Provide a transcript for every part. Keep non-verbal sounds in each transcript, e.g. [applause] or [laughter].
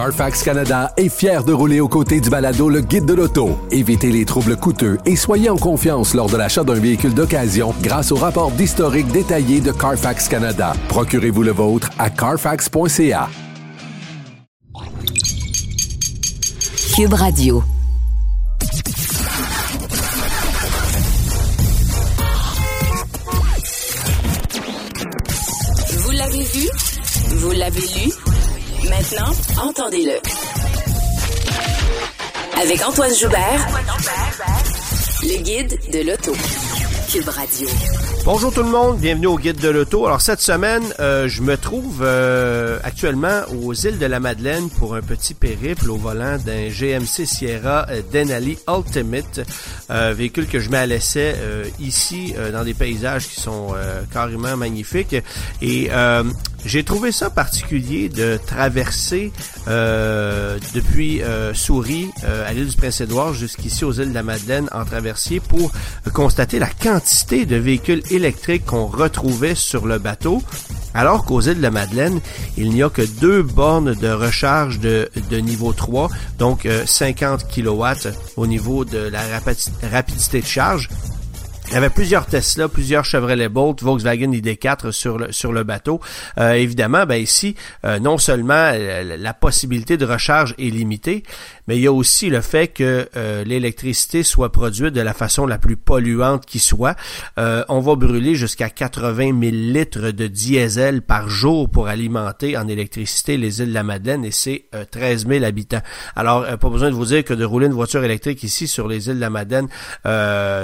Carfax Canada est fier de rouler aux côtés du balado Le Guide de l'auto. Évitez les troubles coûteux et soyez en confiance lors de l'achat d'un véhicule d'occasion grâce au rapport d'historique détaillé de Carfax Canada. Procurez-vous le vôtre à carfax.ca. Cube Radio. Vous l'avez vu? Vous l'avez lu? Maintenant, entendez-le. Avec Antoine Joubert, le guide de l'auto. Cube Radio. Bonjour tout le monde, bienvenue au Guide de l'Auto. Alors cette semaine, euh, je me trouve euh, actuellement aux îles de la Madeleine pour un petit périple au volant d'un GMC Sierra euh, Denali Ultimate, véhicule que je mets à l'essai ici dans des paysages qui sont carrément magnifiques. Et j'ai trouvé ça particulier de traverser depuis Souris à l'île du Prince-Édouard jusqu'ici aux îles de la Madeleine en traversier pour constater la quantité de véhicules électrique qu'on retrouvait sur le bateau, alors qu'aux îles de la Madeleine, il n'y a que deux bornes de recharge de, niveau 3, donc 50 euh, kW au niveau de la rapidité de charge. Il y avait plusieurs Tesla, plusieurs Chevrolet Bolt, Volkswagen ID4 sur le, sur le bateau. Euh, évidemment, ben ici, euh, non seulement la possibilité de recharge est limitée, mais il y a aussi le fait que euh, l'électricité soit produite de la façon la plus polluante qui soit. on va brûler jusqu'à 80 000 litres de diesel par jour pour alimenter en électricité les îles de la Madeleine et c'est 13 000 habitants. Alors, pas besoin de vous dire que de rouler une voiture électrique ici sur les îles de la Madeleine,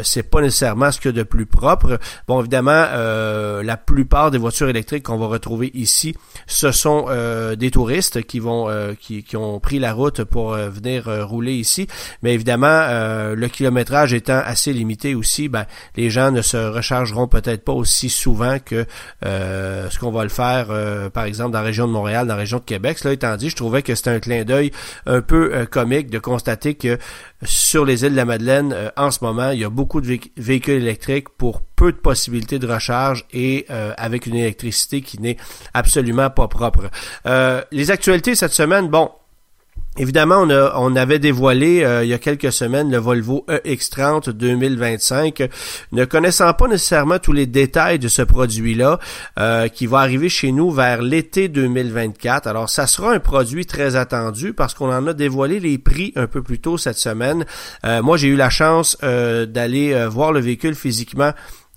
c'est pas nécessairement que de plus propre. Bon, évidemment, euh, la plupart des voitures électriques qu'on va retrouver ici, ce sont euh, des touristes qui vont euh, qui, qui, ont pris la route pour venir rouler ici. Mais évidemment, le kilométrage étant assez limité aussi, ben, les gens ne se rechargeront peut-être pas aussi souvent que ce qu'on va le faire, par exemple, dans la région de Montréal, dans la région de Québec. Cela étant dit, je trouvais que c'était un clin d'œil un peu comique de constater que sur les îles de la Madeleine, en ce moment, il y a beaucoup de véhicules électrique pour peu de possibilités de recharge et euh, avec une électricité qui n'est absolument pas propre. Euh, les actualités cette semaine, bon, Évidemment, on, avait dévoilé euh, il y a quelques semaines le Volvo EX30 2025. Ne connaissant pas nécessairement tous les détails de ce produit-là, euh, qui va arriver chez nous vers l'été 2024. Alors, ça sera un produit très attendu parce qu'on en a dévoilé les prix un peu plus tôt cette semaine. Euh, moi, j'ai eu la chance d'aller voir le véhicule physiquement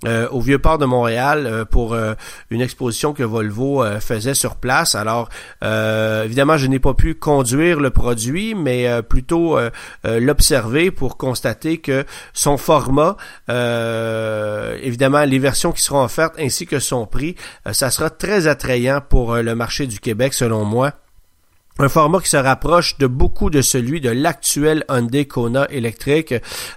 euh, au vieux port de Montréal euh, pour euh, une exposition que Volvo faisait sur place. Alors évidemment, je n'ai pas pu conduire le produit, mais plutôt l'observer pour constater que son format, évidemment les versions qui seront offertes ainsi que son prix, ça sera très attrayant pour le marché du Québec selon moi un format qui se rapproche de beaucoup de celui de l'actuel Hyundai Kona électrique.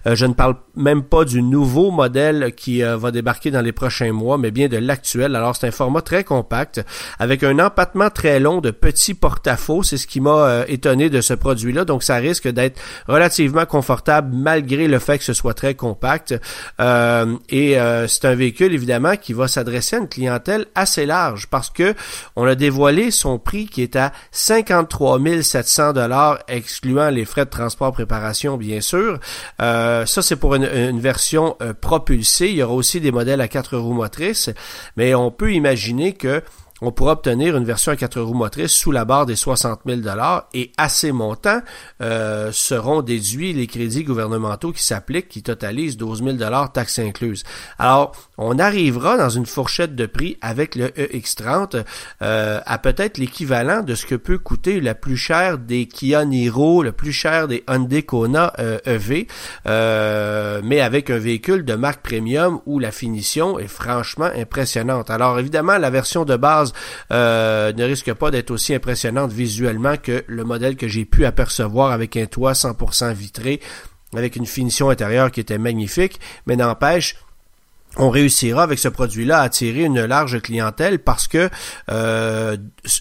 Euh, je ne parle même pas du nouveau modèle qui euh, va débarquer dans les prochains mois, mais bien de l'actuel. Alors c'est un format très compact avec un empattement très long de petits porte-à-faux. C'est ce qui m'a euh, étonné de ce produit-là. Donc ça risque d'être relativement confortable malgré le fait que ce soit très compact. et c'est un véhicule évidemment qui va s'adresser à une clientèle assez large parce que on a dévoilé son prix qui est à 50 3700 dollars excluant les frais de transport préparation bien sûr. Euh, ça c'est pour une, version euh, propulsée. Il y aura aussi des modèles à quatre roues motrices, mais on peut imaginer que on pourra obtenir une version à quatre roues motrices sous la barre des 60 000 et à ces montants euh, seront déduits les crédits gouvernementaux qui s'appliquent, qui totalisent 12 000 taxes incluses. Alors, on arrivera dans une fourchette de prix avec le EX30 euh, à peut-être l'équivalent de ce que peut coûter la plus chère des Kia Niro, le plus cher des Hyundai Kona EV, euh, e mais avec un véhicule de marque premium où la finition est franchement impressionnante. Alors évidemment, la version de base euh, ne risque pas d'être aussi impressionnante visuellement que le modèle que j'ai pu apercevoir avec un toit 100% vitré, avec une finition intérieure qui était magnifique, mais n'empêche, on réussira avec ce produit-là à attirer une large clientèle parce que euh,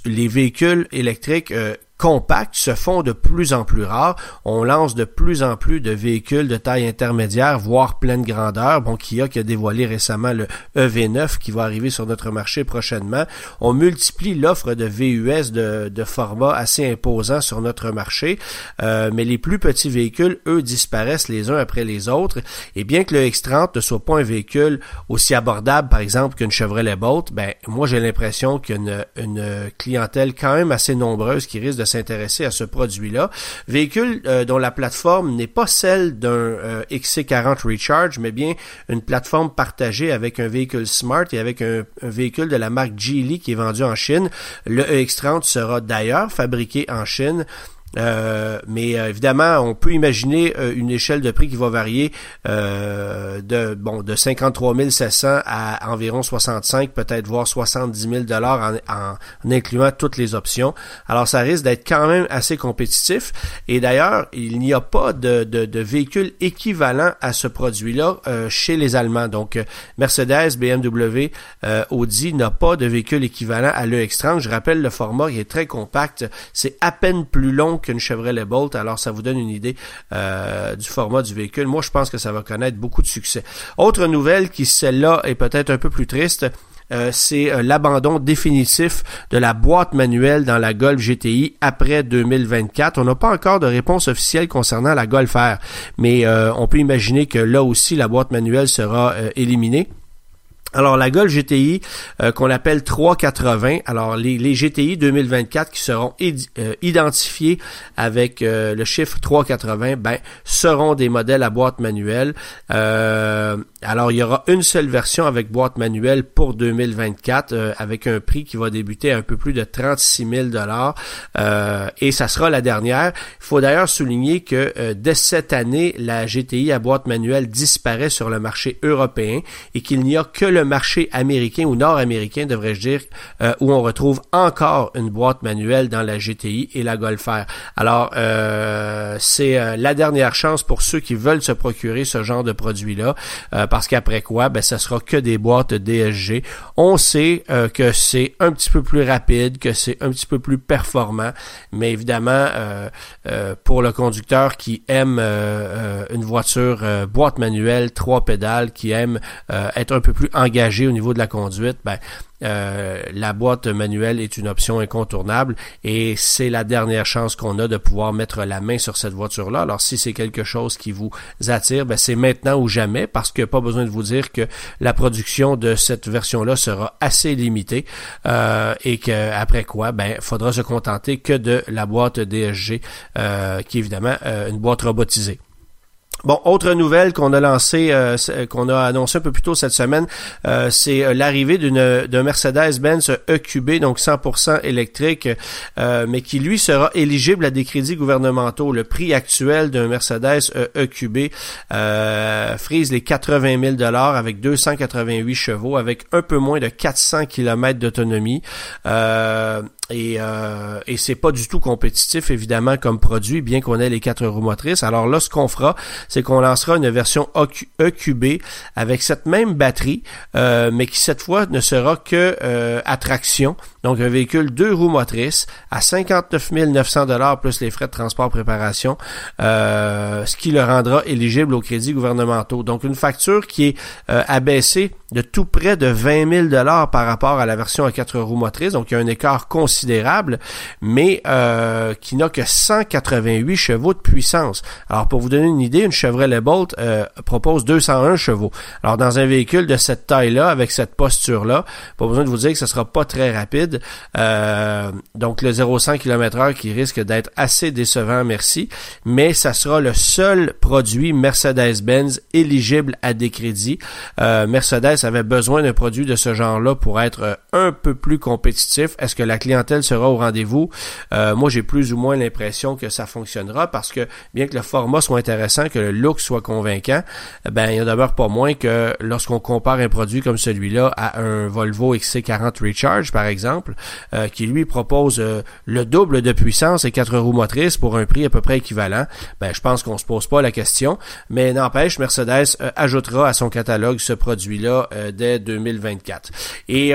les véhicules électriques euh, compacts se font de plus en plus rares. On lance de plus en plus de véhicules de taille intermédiaire, voire pleine grandeur. Bon, Kia qui a dévoilé récemment le EV9 qui va arriver sur notre marché prochainement. On multiplie l'offre de VUS de, de, format assez imposant sur notre marché, euh, mais les plus petits véhicules, eux, disparaissent les uns après les autres. Et bien que le X30 ne soit pas un véhicule aussi abordable, par exemple, qu'une Chevrolet Bolt, ben moi j'ai l'impression qu'il une, clientèle quand même assez nombreuse qui risque de s'intéresser à ce produit-là. Véhicule euh, dont la plateforme n'est pas celle d'un euh, XC40 Recharge, mais bien une plateforme partagée avec un véhicule Smart et avec un, véhicule de la marque Geely qui est vendu en Chine. Le EX30 sera d'ailleurs fabriqué en Chine. Euh, mais euh, évidemment, on peut imaginer euh, une échelle de prix qui va varier de bon de 53 700 à environ 65, peut-être voire 70 000 dollars en, en, incluant toutes les options. Alors, ça risque d'être quand même assez compétitif. Et d'ailleurs, il n'y a pas de, de, de véhicule équivalent à ce produit-là chez les Allemands. Donc, Mercedes, BMW, Audi n'a pas de véhicule équivalent à l'EX30. Je rappelle, le format il est très compact. C'est à peine plus long qu'une Chevrolet Bolt. Alors, ça vous donne une idée euh, du format du véhicule. Moi, je pense que ça va connaître beaucoup de succès. Autre nouvelle qui, celle-là, est peut-être un peu plus triste. Euh, c'est euh, l'abandon définitif de la boîte manuelle dans la Golf GTI après 2024. On n'a pas encore de réponse officielle concernant la Golf R, mais on peut imaginer que là aussi la boîte manuelle sera éliminée. Alors la Golf GTI euh, qu'on appelle 380, alors les, les, GTI 2024 qui seront euh, identifiés avec euh, le chiffre 380, ben seront des modèles à boîte manuelle. alors il y aura une seule version avec boîte manuelle pour 2024 avec un prix qui va débuter à un peu plus de 36 000 dollars et ça sera la dernière. Il faut d'ailleurs souligner que dès cette année la GTI à boîte manuelle disparaît sur le marché européen et qu'il n'y a que le marché américain ou nord-américain, devrais-je dire, euh, où on retrouve encore une boîte manuelle dans la GTI et la Golf R. Alors, euh, c'est euh, la dernière chance pour ceux qui veulent se procurer ce genre de produit-là, parce qu'après quoi, ben, ce sera que des boîtes DSG. On sait que c'est un petit peu plus rapide, que c'est un petit peu plus performant, mais évidemment, pour le conducteur qui aime une voiture boîte manuelle, trois pédales, qui aime être un peu plus engagé engagé au niveau de la conduite, ben, euh, la boîte manuelle est une option incontournable et c'est la dernière chance qu'on a de pouvoir mettre la main sur cette voiture-là. Alors si c'est quelque chose qui vous attire, ben, c'est maintenant ou jamais parce que pas besoin de vous dire que la production de cette version-là sera assez limitée euh, et que après quoi, ben faudra se contenter que de la boîte DSG euh, qui est évidemment une boîte robotisée. Bon, autre nouvelle qu'on a lancée, euh, qu'on a annoncé un peu plus tôt cette semaine, euh, c'est euh, l'arrivée d'une d'un Mercedes-Benz EQB, donc 100% électrique, mais qui lui sera éligible à des crédits gouvernementaux. Le prix actuel d'un Mercedes EQB frise les 80 000 dollars avec 288 chevaux, avec un peu moins de 400 km d'autonomie. Et, et c'est pas du tout compétitif évidemment comme produit, bien qu'on ait les quatre roues motrices. Alors là, ce qu'on fera, c'est qu'on lancera une version EQB avec cette même batterie, euh, mais qui cette fois ne sera que euh, attraction. Donc un véhicule deux roues motrices à 59 900 dollars plus les frais de transport préparation, euh, ce qui le rendra éligible aux crédits gouvernementaux. Donc une facture qui est abaissée de tout près de 20 000 dollars par rapport à la version à quatre roues motrices. Donc il y a un écart considérable, mais qui n'a que 188 chevaux de puissance. Alors pour vous donner une idée, une Chevrolet Bolt euh, propose 201 chevaux. Alors dans un véhicule de cette taille-là, avec cette posture-là, pas besoin de vous dire que ce sera pas très rapide. Euh, donc le 0-100 km/h qui risque d'être assez décevant, merci. Mais ça sera le seul produit Mercedes-Benz éligible à des crédits. Euh, Mercedes avait besoin d'un produit de ce genre-là pour être un peu plus compétitif. Est-ce que la clientèle sera au rendez-vous? moi, j'ai plus ou moins l'impression que ça fonctionnera parce que bien que le format soit intéressant, que le look soit convaincant, ben il y a d'abord pas moins que lorsqu'on compare un produit comme celui-là à un Volvo XC40 Recharge par exemple, euh, qui lui propose euh, le double de puissance et quatre roues motrices pour un prix à peu près équivalent, ben je pense qu'on se pose pas la question, mais n'empêche Mercedes euh, ajoutera à son catalogue ce produit-là dès 2024. Et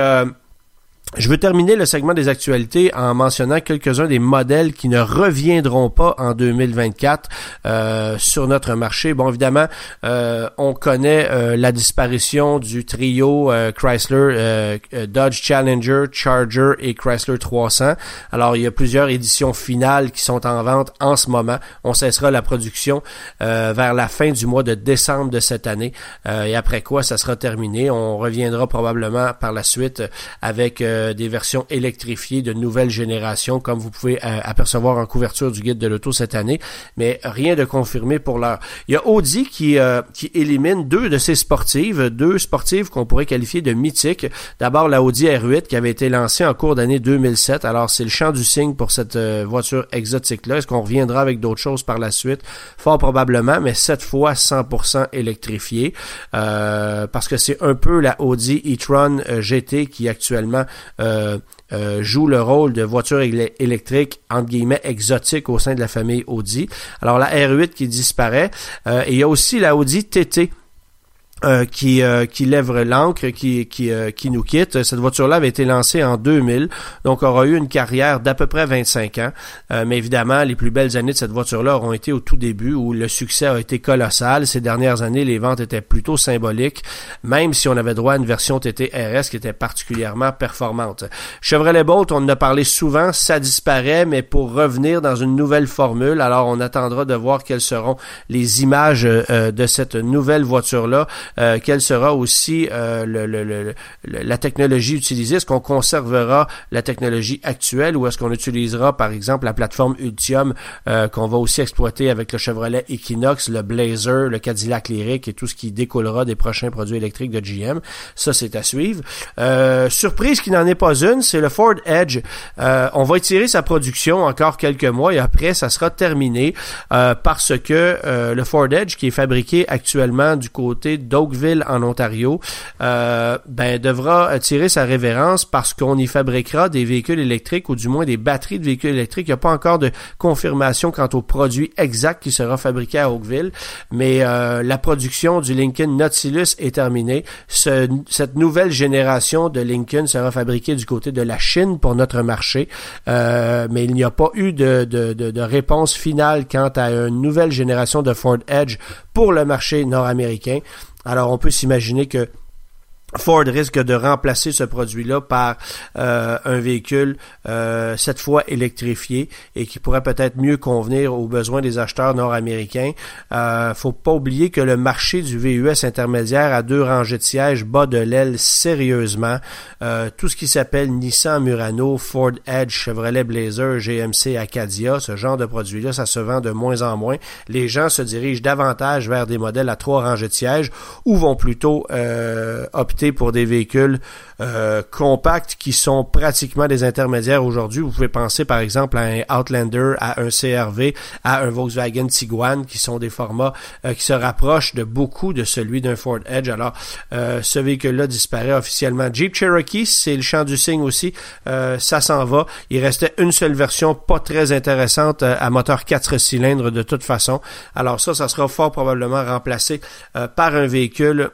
Je veux terminer le segment des actualités en mentionnant quelques-uns des modèles qui ne reviendront pas en 2024 euh, sur notre marché. Bon, évidemment, euh, on connaît euh, la disparition du trio Chrysler, Dodge Challenger, Charger et Chrysler 300. Alors, il y a plusieurs éditions finales qui sont en vente en ce moment. On cessera la production vers la fin du mois de décembre de cette année. et après quoi, ça sera terminé. On reviendra probablement par la suite avec euh, des versions électrifiées de nouvelle génération, comme vous pouvez euh, apercevoir en couverture du guide de l'auto cette année, mais rien de confirmé pour l'heure. Il y a Audi qui, euh, qui élimine deux de ses sportives, deux sportives qu'on pourrait qualifier de mythiques. D'abord la Audi R8 qui avait été lancée en cours d'année 2007. Alors c'est le champ du signe pour cette voiture exotique-là. Est-ce qu'on reviendra avec d'autres choses par la suite? Fort probablement, mais cette fois 100% électrifiée, parce que c'est un peu la Audi e-tron GT qui actuellement euh, euh, joue le rôle de voiture électrique entre guillemets exotique au sein de la famille Audi. Alors la R8 qui disparaît euh, et il y a aussi la Audi TT euh, qui, euh, qui lève l'encre, qui, qui, euh, qui nous quitte. Cette voiture-là avait été lancée en 2000, donc aura eu une carrière d'à peu près 25 ans. mais évidemment, les plus belles années de cette voiture-là auront été au tout début, où le succès a été colossal. Ces dernières années, les ventes étaient plutôt symboliques, même si on avait droit à une version TT RS qui était particulièrement performante. Chevrolet Bolt, on en a parlé souvent, ça disparaît, mais pour revenir dans une nouvelle formule, alors on attendra de voir quelles seront les images de cette nouvelle voiture-là. Euh, quelle sera aussi euh, la technologie utilisée. Est-ce qu'on conservera la technologie actuelle ou est-ce qu'on utilisera, par exemple, la plateforme Ultium euh, qu'on va aussi exploiter avec le Chevrolet Equinox, le Blazer, le Cadillac Lyric et tout ce qui découlera des prochains produits électriques de GM. Ça, c'est à suivre. surprise qui n'en est pas une, c'est le Ford Edge. on va étirer sa production encore quelques mois et après, ça sera terminé parce que le Ford Edge qui est fabriqué actuellement du côté de Oakville en Ontario, euh, ben, devra tirer sa révérence parce qu'on y fabriquera des véhicules électriques ou du moins des batteries de véhicules électriques. Il n'y a pas encore de confirmation quant au produit exact qui sera fabriqué à Oakville, mais euh, la production du Lincoln Nautilus est terminée. cette nouvelle génération de Lincoln sera fabriquée du côté de la Chine pour notre marché, euh, mais il n'y a pas eu de, de, de, de réponse finale quant à une nouvelle génération de Ford Edge pour le marché nord-américain. Alors on peut s'imaginer que Ford risque de remplacer ce produit-là par euh, un véhicule euh, cette fois électrifié et qui pourrait peut-être mieux convenir aux besoins des acheteurs nord-américains. Euh, faut pas oublier que le marché du VUS intermédiaire à deux rangées de sièges bat de l'aile sérieusement. Euh, tout ce qui s'appelle Nissan Murano, Ford Edge, Chevrolet Blazer, GMC Acadia, ce genre de produit-là, ça se vend de moins en moins. Les gens se dirigent davantage vers des modèles à trois rangées de sièges ou vont plutôt opter pour des véhicules euh, compacts qui sont pratiquement des intermédiaires aujourd'hui. Vous pouvez penser par exemple à un Outlander, à un CRV, à un Volkswagen Tiguan qui sont des formats euh, qui se rapprochent de beaucoup de celui d'un Ford Edge. Alors, euh, ce véhicule-là disparaît officiellement. Jeep Cherokee, c'est le champ du signe aussi. ça s'en va. Il restait une seule version pas très intéressante à moteur 4 cylindres de toute façon. Alors ça, ça sera fort probablement remplacé par un véhicule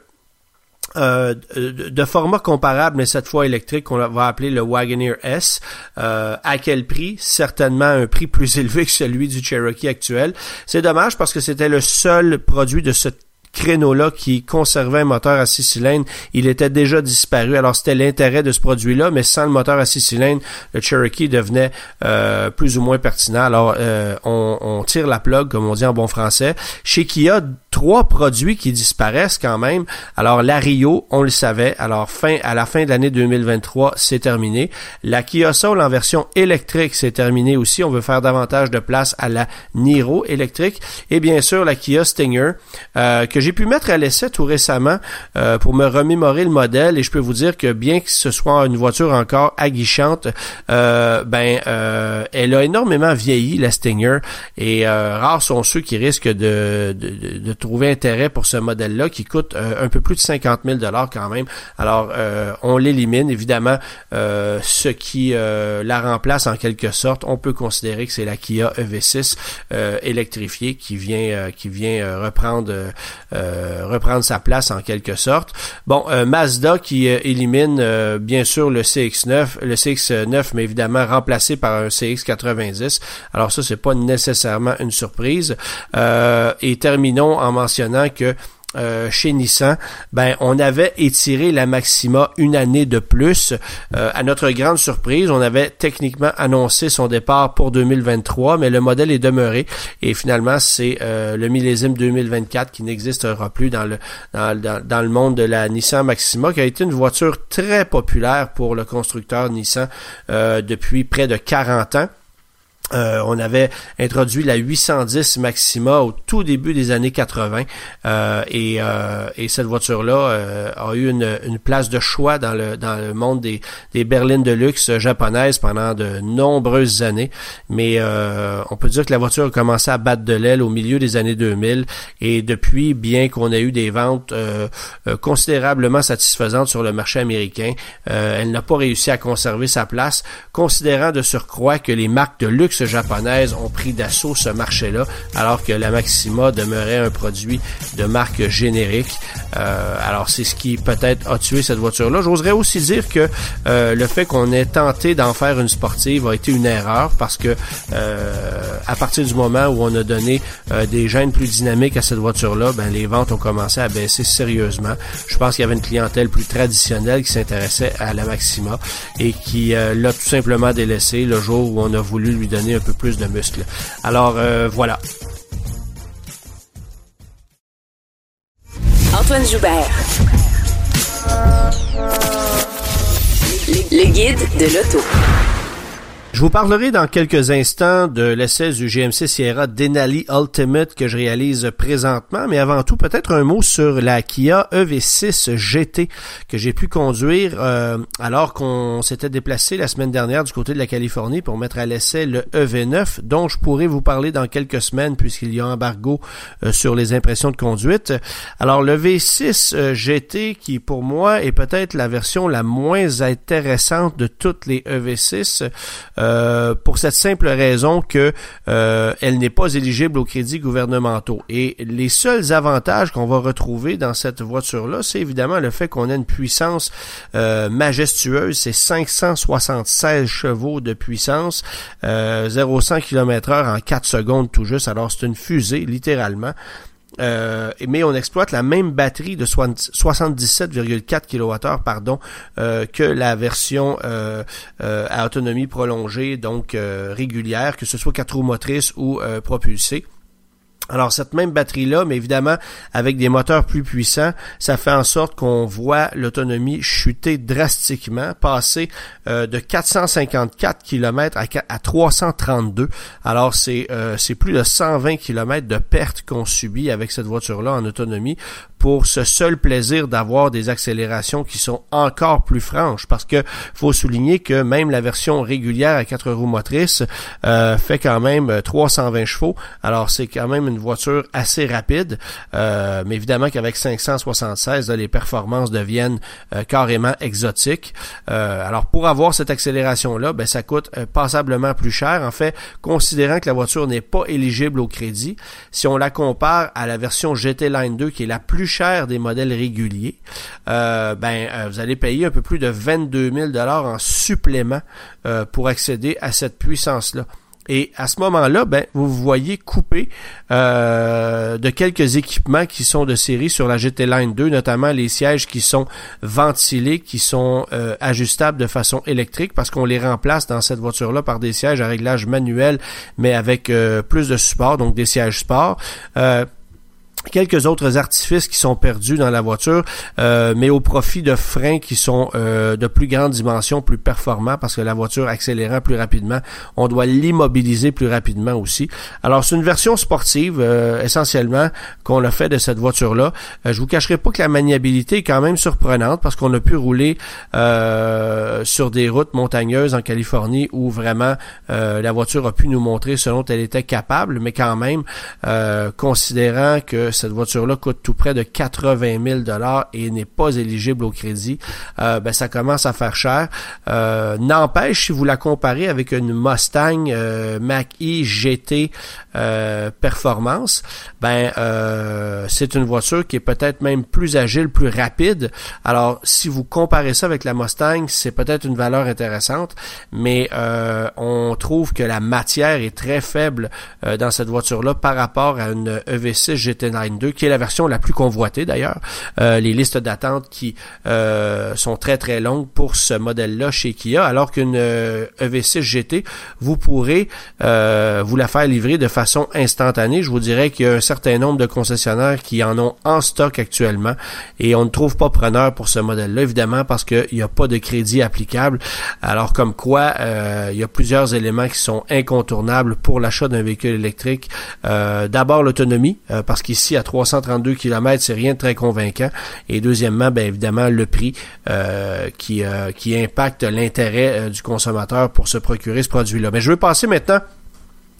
euh, de format comparable, mais cette fois électrique, qu'on va appeler le Wagoneer S. Euh, à quel prix? Certainement un prix plus [laughs] élevé que celui du Cherokee actuel. C'est dommage parce que c'était le seul produit de ce créneau-là qui conservait un moteur à six cylindres, il était déjà disparu. Alors c'était l'intérêt de ce produit-là, mais sans le moteur à six cylindres, le Cherokee devenait euh, plus ou moins pertinent. Alors euh, on, on, tire la plug, comme on dit en bon français. Chez Kia, trois produits qui disparaissent quand même. Alors la Rio, on le savait. Alors fin à la fin de l'année 2023, c'est terminé. La Kia Soul en version électrique, c'est terminé aussi. On veut faire davantage de place à la Niro électrique et bien sûr la Kia Stinger euh, que j'ai pu mettre à l'essai tout récemment euh, pour me remémorer le modèle et je peux vous dire que bien que ce soit une voiture encore aguichante, euh, ben euh, elle a énormément vieilli la Stinger et rares sont ceux qui risquent de, de, de, trouvé intérêt pour ce modèle-là qui coûte un peu plus de 50 000 dollars quand même. Alors, on l'élimine évidemment. ce qui la remplace en quelque sorte, on peut considérer que c'est la Kia EV6 électrifiée qui vient qui vient reprendre reprendre sa place en quelque sorte. Bon, Mazda qui élimine bien sûr le CX9, le CX9 mais évidemment remplacé par un CX90. Alors ça, c'est pas nécessairement une surprise. Euh, et terminons en mentionnant que euh, chez Nissan, ben on avait étiré la Maxima une année de plus. Euh, à notre grande surprise, on avait techniquement annoncé son départ pour 2023, mais le modèle est demeuré et finalement c'est euh, le millésime 2024 qui n'existera plus dans le dans, dans, le monde de la Nissan Maxima, qui a été une voiture très populaire pour le constructeur Nissan depuis près de 40 ans. Euh, on avait introduit la 810 Maxima au tout début des années 80 euh, et, euh, et, cette voiture-là a eu une, une, place de choix dans le, dans le monde des, des berlines de luxe japonaises pendant de nombreuses années. Mais on peut dire que la voiture a commencé à battre de l'aile au milieu des années 2000 et depuis, bien qu'on ait eu des ventes considérablement satisfaisantes sur le marché américain, elle n'a pas réussi à conserver sa place, considérant de surcroît que les marques de luxe japonaises ont pris d'assaut ce marché-là, alors que la Maxima demeurait un produit de marque générique. Euh, alors c'est ce qui peut-être a tué cette voiture-là. J'oserais aussi dire que euh, le fait qu'on ait tenté d'en faire une sportive a été une erreur parce que euh, à partir du moment où on a donné des gènes plus dynamiques à cette voiture-là, ben les ventes ont commencé à baisser sérieusement. Je pense qu'il y avait une clientèle plus traditionnelle qui s'intéressait à la Maxima et qui l'a tout simplement délaissé le jour où on a voulu lui donner un peu plus de muscles. Alors euh, voilà. Antoine Joubert. Le guide de l'auto. Je vous parlerai dans quelques instants de l'essai du GMC Sierra Denali Ultimate que je réalise présentement, mais avant tout, peut-être un mot sur la Kia EV6 GT que j'ai pu conduire euh, alors qu'on s'était déplacé la semaine dernière du côté de la Californie pour mettre à l'essai le EV9, dont je pourrai vous parler dans quelques semaines puisqu'il y a embargo euh, sur les impressions de conduite. Alors le V6 euh, GT qui pour moi est peut-être la version la moins intéressante de toutes les EV6. Euh, pour cette simple raison que euh, elle n'est pas éligible aux crédits gouvernementaux. Et les seuls avantages qu'on va retrouver dans cette voiture-là, c'est évidemment le fait qu'on a une puissance euh, majestueuse, c'est 576 chevaux de puissance, 0-100 km/h en 4 secondes tout juste. Alors c'est une fusée littéralement. Euh, mais on exploite la même batterie de 77,4 kWh pardon euh, que la version euh, à autonomie prolongée donc régulière que ce soit quatre roues motrices ou propulsée. Alors cette même batterie-là, mais évidemment avec des moteurs plus puissants, ça fait en sorte qu'on voit l'autonomie chuter drastiquement, passer euh, de 454 km à, à 332. Alors c'est euh, c'est plus de 120 km de perte qu'on subit avec cette voiture-là en autonomie pour ce seul plaisir d'avoir des accélérations qui sont encore plus franches parce que faut souligner que même la version régulière à quatre roues motrices euh, fait quand même 320 euh, chevaux. Alors c'est quand même une voiture assez rapide, euh, mais évidemment qu'avec 576, les performances deviennent carrément exotiques. alors pour avoir cette accélération là, ben ça coûte passablement plus cher. En fait, considérant que la voiture n'est pas éligible au crédit, si on la compare à la version GT Line 2 qui est la plus cher des modèles réguliers, euh, ben euh, vous allez payer un peu plus de 22 000 dollars en supplément euh, pour accéder à cette puissance-là. Et à ce moment-là, ben, vous vous voyez couper de quelques équipements qui sont de série sur la GT Line 2, notamment les sièges qui sont ventilés, qui sont ajustables de façon électrique, parce qu'on les remplace dans cette voiture-là par des sièges à réglage manuel, mais avec plus de support, donc des sièges sport quelques autres artifices qui sont perdus dans la voiture, euh, mais au profit de freins qui sont euh, de plus grande dimension, plus performants, parce que la voiture accélérant plus rapidement, on doit l'immobiliser plus rapidement aussi. Alors c'est une version sportive euh, essentiellement qu'on a fait de cette voiture-là. je vous cacherai pas que la maniabilité est quand même surprenante parce qu'on a pu rouler sur des routes montagneuses en Californie où vraiment la voiture a pu nous montrer ce dont elle était capable, mais quand même considérant que cette voiture-là coûte tout près de 80 000 dollars et n'est pas éligible au crédit, euh, ben ça commence à faire cher. Euh, n'empêche, si vous la comparez avec une Mustang euh, Mach-E GT Performance, ben c'est une voiture qui est peut-être même plus agile, plus rapide. Alors, si vous comparez ça avec la Mustang, c'est peut-être une valeur intéressante, mais on trouve que la matière est très faible dans cette voiture-là par rapport à une EV6 GT9 2, qui est la version la plus convoitée d'ailleurs. les listes d'attente qui sont très très longues pour ce modèle-là chez Kia, alors qu'une EV6 euh, e GT, vous pourrez euh, vous la faire livrer de façon instantanée. Je vous dirais qu'il y a un certain nombre de concessionnaires qui en ont en stock actuellement et on ne trouve pas preneur pour ce modèle-là, évidemment, parce qu'il n'y a pas de crédit applicable. Alors comme quoi, euh, il y a plusieurs éléments qui sont incontournables pour l'achat d'un véhicule électrique. D'abord l'autonomie, parce qu'ici à 332 km, c'est rien de très convaincant. Et deuxièmement, bien évidemment, le prix. Euh, qui, euh, qui impacte l'intérêt euh, du consommateur pour se procurer ce produit-là. Mais je veux passer maintenant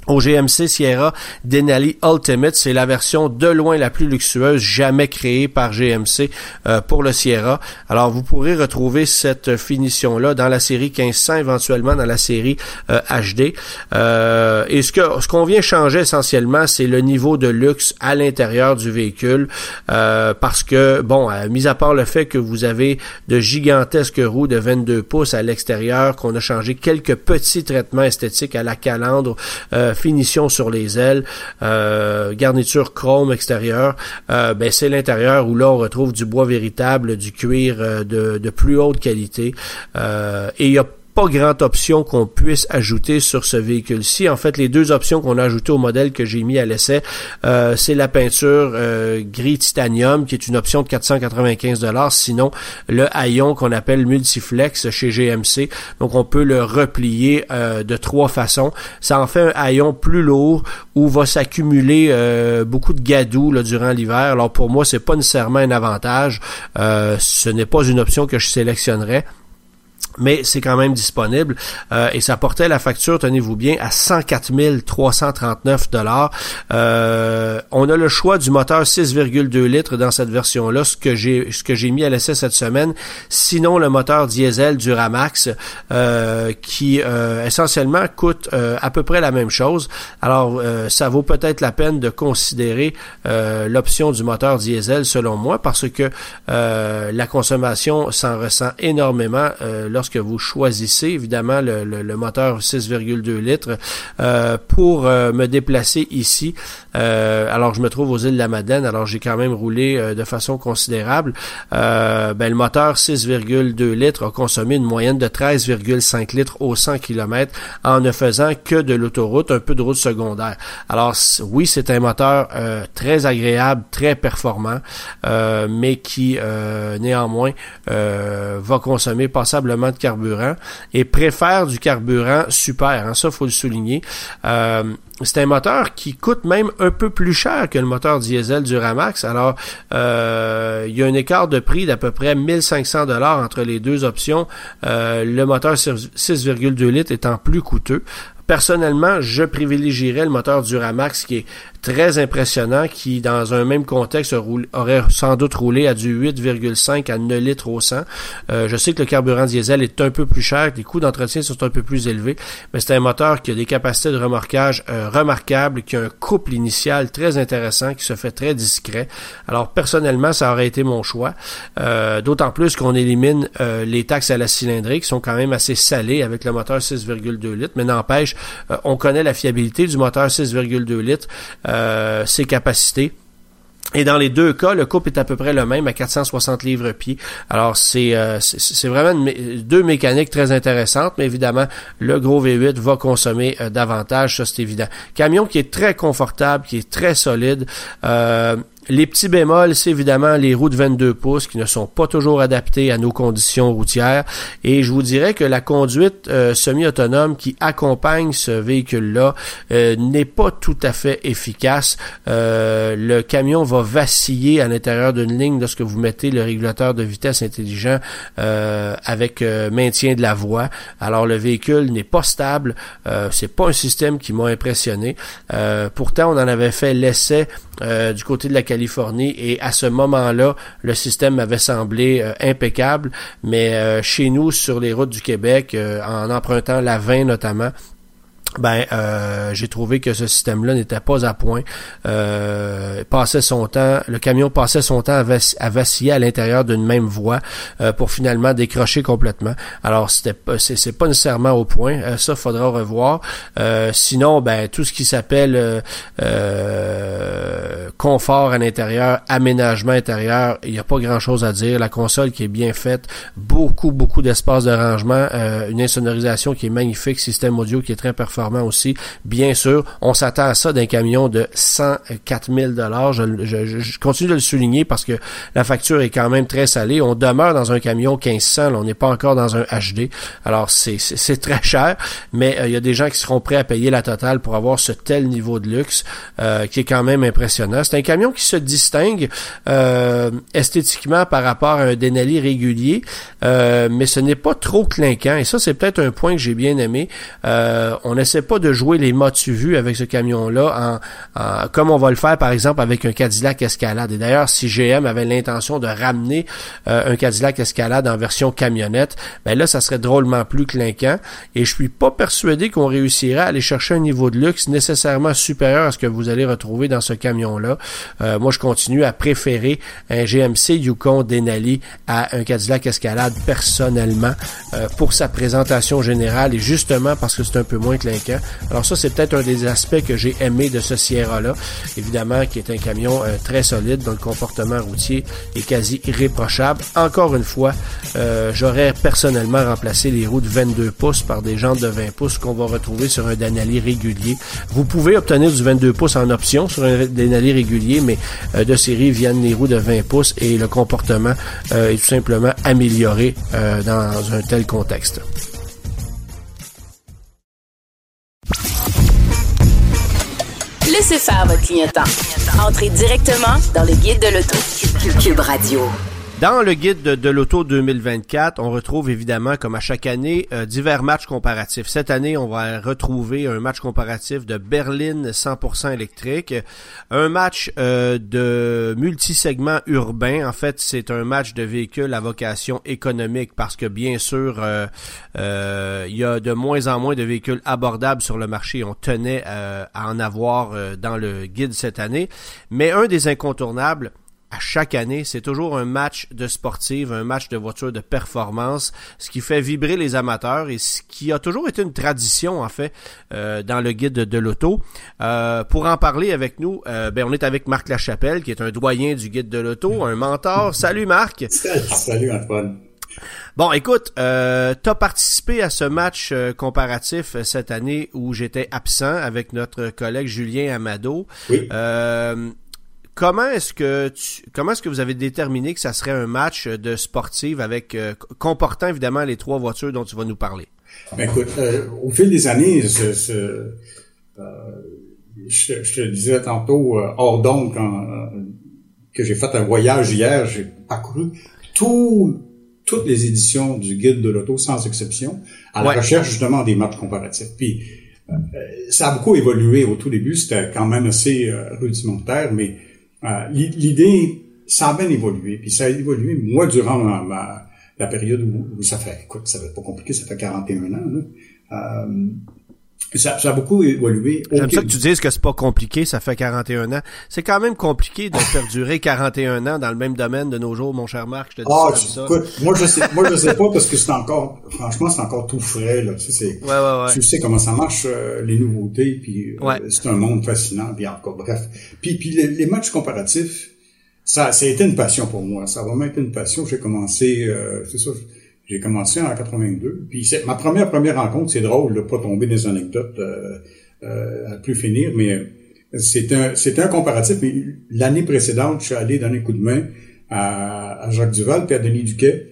au GMC Sierra Denali Ultimate. C'est la version de loin la plus luxueuse jamais créée par GMC euh, pour le Sierra. Alors vous pourrez retrouver cette finition-là dans la série 1500, éventuellement dans la série HD. Euh, euh, et ce que ce qu'on vient changer essentiellement, c'est le niveau de luxe à l'intérieur du véhicule. parce que, bon, mis à part le fait que vous avez de gigantesques roues de 22 pouces à l'extérieur, qu'on a changé quelques petits traitements esthétiques à la calandre, finition sur les ailes, euh, garniture chrome extérieure, euh, ben c'est l'intérieur où là on retrouve du bois véritable, du cuir euh, de, de plus haute qualité. et il y a pas grande option qu'on puisse ajouter sur ce véhicule-ci. En fait, les deux options qu'on a ajoutées au modèle que j'ai mis à l'essai, euh, c'est la peinture euh, gris titanium, qui est une option de 495 dollars. Sinon, le haillon qu'on appelle multiflex chez GMC. Donc, on peut le replier euh, de trois façons. Ça en fait un haillon plus lourd où va s'accumuler beaucoup de gadou là, durant l'hiver. Alors, pour moi, c'est pas nécessairement un avantage. ce n'est pas une option que je sélectionnerais mais c'est quand même disponible euh, et ça portait la facture, tenez-vous bien, à 104 339 dollars. Euh, on a le choix du moteur 6,2 litres dans cette version-là, ce que j'ai ce que j'ai mis à l'essai cette semaine. Sinon, le moteur diesel du Ramax euh, qui essentiellement coûte à peu près la même chose. Alors, ça vaut peut-être la peine de considérer l'option du moteur diesel selon moi parce que la consommation s'en ressent énormément lorsque vous choisissez évidemment le, moteur 6,2 litres euh, pour euh, me déplacer ici. Euh, alors je me trouve aux îles de la Madeleine, alors j'ai quand même roulé de façon considérable. ben, le moteur 6,2 litres a consommé une moyenne de 13,5 litres au 100 km en ne faisant que de l'autoroute, un peu de route secondaire. Alors oui, c'est un moteur très agréable, très performant, mais qui néanmoins va consommer passablement de carburant et préfère du carburant super. Hein, ça, faut le souligner. Euh, c'est un moteur qui coûte même un peu plus cher que le moteur diesel du Ramax. Alors, euh, il y a un écart de prix d'à peu près 1500 dollars entre les deux options. Euh, le moteur 6,2 litres étant plus coûteux. Personnellement, je privilégierais le moteur Duramax qui est très impressionnant, qui dans un même contexte aurait sans doute roulé à du 8,5 à 9 litres au 100. Euh, je sais que le carburant diesel est un peu plus cher, les coûts d'entretien sont un peu plus élevés, mais c'est un moteur qui a des capacités de remorquage euh, remarquables, qui a un couple initial très intéressant, qui se fait très discret. Alors personnellement, ça aurait été mon choix, euh, d'autant plus qu'on élimine les taxes à la cylindrée qui sont quand même assez salées avec le moteur 6,2 litres, mais n'empêche on connaît la fiabilité du moteur 6,2 litres, euh, ses capacités. Et dans les deux cas, le couple est à peu près le même à 460 livres-pieds. Alors c'est euh, c'est vraiment deux mécaniques très intéressantes, mais évidemment le gros V8 va consommer davantage, ça c'est évident. Camion qui est très confortable, qui est très solide. Les petits bémols, c'est évidemment les roues de 22 pouces qui ne sont pas toujours adaptées à nos conditions routières. Et je vous dirais que la conduite euh, semi-autonome qui accompagne ce véhicule-là euh, n'est pas tout à fait efficace. Euh, le camion va vaciller à l'intérieur d'une ligne lorsque vous mettez le régulateur de vitesse intelligent avec maintien de la voie. Alors le véhicule n'est pas stable. c'est pas un système qui m'a impressionné. pourtant, on en avait fait l'essai du côté de la Et à ce moment-là, le système m'avait semblé euh, impeccable, mais chez nous, sur les routes du Québec, en empruntant la 20 notamment, ben euh, j'ai trouvé que ce système-là n'était pas à point. Euh, passait son temps, le camion passait son temps à, vaciller à l'intérieur d'une même voie euh, pour finalement décrocher complètement. Alors c'était c'est, pas nécessairement au point. Euh, ça faudra revoir. Euh, sinon, ben tout ce qui s'appelle confort à l'intérieur, aménagement intérieur, il n'y a pas grand-chose à dire. La console qui est bien faite, beaucoup beaucoup d'espace de rangement, une insonorisation qui est magnifique, système audio qui est très performant aussi. Bien sûr, on s'attend à ça d'un camion de 104 000 dollars. Je, je, continue de le souligner parce que la facture est quand même très salée. On demeure dans un camion 1500, on n'est pas encore dans un HD. Alors c'est très cher, mais euh, il y a des gens qui seront prêts à payer la totale pour avoir ce tel niveau de luxe euh, qui est quand même impressionnant. C'est un camion qui se distingue euh, esthétiquement par rapport à un Denali régulier, mais ce n'est pas trop clinquant. Et ça, c'est peut-être un point que j'ai bien aimé. on essaie pas de jouer les motus vus avec ce camion-là, en, comme on va le faire par exemple avec un Cadillac Escalade. Et d'ailleurs, si GM avait l'intention de ramener euh, un Cadillac Escalade en version camionnette, ben là, ça serait drôlement plus clinquant. Et je suis pas persuadé qu'on réussirait à aller chercher un niveau de luxe nécessairement supérieur à ce que vous allez retrouver dans ce camion-là. Euh, moi, je continue à préférer un GMC Yukon Denali à un Cadillac Escalade personnellement euh, pour sa présentation générale et justement parce que c'est un peu moins clinquant alors ça, c'est peut-être un des aspects que j'ai aimé de ce Sierra-là. Évidemment, qui est un camion euh, très solide, dont le comportement routier est quasi irréprochable. Encore une fois, euh, j'aurais personnellement remplacé les roues de 22 pouces par des jantes de 20 pouces qu'on va retrouver sur un Denali régulier. Vous pouvez obtenir du 22 pouces en option sur un Denali régulier, mais euh, de série viennent les roues de 20 pouces et le comportement est tout simplement amélioré dans un tel contexte. Laissez faire votre clignotant. Entrez directement dans le guide de l'auto. Cube Radio. Dans le guide de, l'auto 2024, on retrouve évidemment, comme à chaque année, euh, divers matchs comparatifs. Cette année, on va retrouver un match comparatif de berline 100% électrique, un match euh, de multisegment urbain. En fait, c'est un match de véhicules à vocation économique parce que bien sûr, euh, il y a de moins en moins de véhicules abordables sur le marché. On tenait à en avoir dans le guide cette année. Mais un des incontournables, à chaque année, c'est toujours un match de sportive, un match de voiture de performance, ce qui fait vibrer les amateurs et ce qui a toujours été une tradition en fait euh, dans le guide de, l'auto. Euh, pour en parler avec nous, euh, ben, on est avec Marc Lachapelle qui est un doyen du guide de l'auto, un mentor. [laughs] Salut Marc. Salut Antoine. Bon, écoute, euh, tu as participé à ce match comparatif cette année où j'étais absent avec notre collègue Julien Amado. Oui. Comment est-ce que tu, comment est-ce que vous avez déterminé que ça serait un match de sportive avec euh, comportant évidemment les trois voitures dont tu vas nous parler? Ben écoute, euh, au fil des années, euh, je, te disais tantôt hors d'onde quand que j'ai fait un voyage hier, j'ai parcouru tout, toutes les éditions du guide de l'auto sans exception à la recherche justement des matchs comparatifs. Puis ça a beaucoup évolué au tout début, c'était quand même assez rudimentaire, mais euh, l'idée, ça a bien évolué, puis ça a évolué, moi, durant la période où, ça fait, écoute, ça fait pas compliqué, ça fait 41 ans, là. Euh, ça, ça, a beaucoup évolué. J'aime ça que tu dises que c'est pas compliqué, ça fait 41 ans. C'est quand même compliqué de perdurer 41 ans dans le même domaine de nos jours, mon cher Marc. Je te dis ah, ça. Écoute, moi je sais, moi je sais pas parce que c'est encore, franchement, c'est encore tout frais là. Tu sais, ouais, ouais, ouais. tu sais comment ça marche euh, les nouveautés, puis euh, c'est un monde fascinant, puis encore bref. Puis puis les, matchs comparatifs, ça, ça a été une passion pour moi. Ça a vraiment été une passion. J'ai commencé, euh, c'est ça. J'ai commencé en 82. Puis ma première première rencontre, c'est drôle de pas tomber des anecdotes euh, euh, à plus finir, mais c'est un c'est un comparatif. Mais l'année précédente, je suis allé donner un coup de main à, Jacques Duval puis à Denis Duquet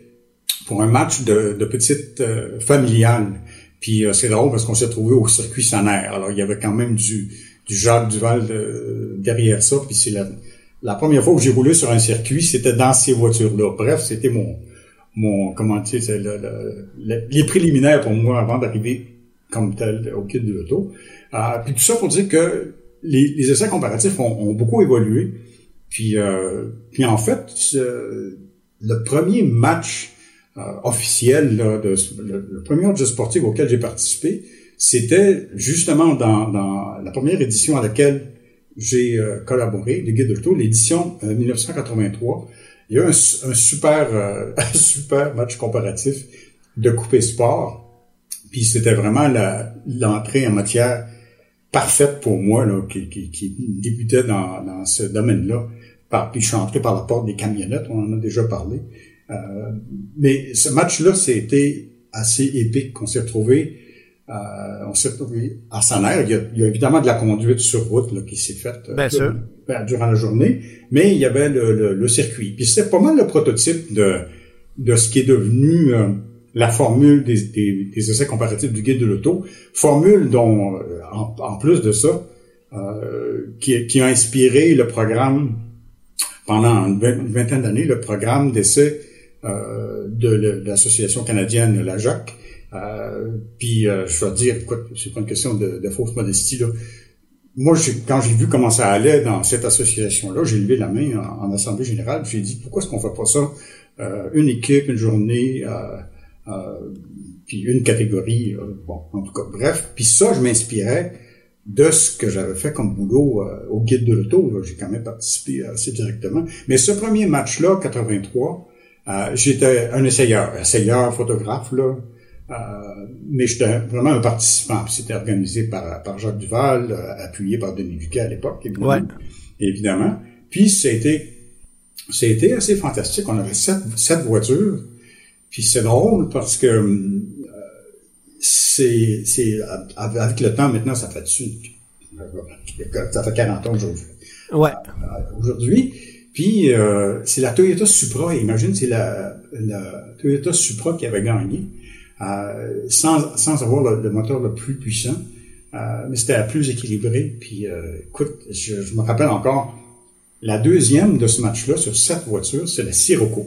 pour un match de, de petite euh, familiale. Puis c'est drôle parce qu'on s'est trouvé au circuit Sanaire. Alors il y avait quand même du, du Jacques Duval derrière ça. Puis c'est la, la première fois que j'ai roulé sur un circuit, c'était dans ces voitures-là. Bref, c'était mon mon comment dire le, les préliminaires pour moi avant d'arriver comme tel au kit de l'auto. Euh, puis tout ça pour dire que les, les essais comparatifs ont, beaucoup évolué. Puis, euh, puis en fait, le premier match euh, officiel, là, de, le, premier match sportif auquel j'ai participé, c'était justement dans, dans, la première édition à laquelle j'ai euh, collaboré, le Guide de l'Auto, l'édition 1983. Il y a un, un super, [laughs] un super match comparatif de coupé sport. Puis c'était vraiment l'entrée en matière parfaite pour moi, là, qui, qui, qui débutait dans, dans ce domaine-là. Puis je suis entré par la porte des camionnettes, on en a déjà parlé. Euh, mais ce match-là, c'était assez épique. On s'est retrouvé, euh, on s'est retrouvé à Saner. Il il y a évidemment de la conduite sur route là, qui s'est faite euh, sûr. Ben, durant la journée, mais il y avait le, le, le circuit. Puis c'était pas mal le prototype de, de ce qui est devenu euh, la formule des, des, des, essais comparatifs du guide de l'auto, formule dont, euh, en, en, plus de ça, euh, qui, qui, a inspiré le programme pendant une vingtaine d'années, le programme d'essai euh, de, l'association canadienne, la JAC. Euh, puis euh, je dois dire, écoute, c'est pas une question de, de fausse modestie là. Moi, quand j'ai vu comment ça allait dans cette association-là, j'ai levé la main en, assemblée générale. J'ai dit pourquoi est-ce qu'on fait pas ça euh, une équipe, une journée, puis une catégorie. bon, en tout cas, bref. Puis ça, je m'inspirais de ce que j'avais fait comme boulot au guide de l'auto. J'ai quand même participé assez directement. Mais ce premier match-là, 83, euh, j'étais un essayeur, essayeur, photographe, là. Euh, mais j'étais vraiment un participant. C'était organisé par, par Jacques Duval, euh, appuyé par Denis Duquet à l'époque, évidemment. Ouais. évidemment. Puis c'était c'était assez fantastique. On avait sept, sept voitures. Puis c'est drôle parce que euh, c'est c'est avec le temps maintenant ça fait dessus ça fait 40 ans aujourd'hui. Ouais. aujourd'hui, puis euh, c'est la Toyota Supra, imagine, c'est la, la, Toyota Supra qui avait gagné, euh, sans, sans avoir le, moteur le plus puissant, euh, mais c'était la plus équilibrée. Puis écoute, je, je, me rappelle encore, la deuxième de ce match-là, sur cette voiture, c'est la Sirocco.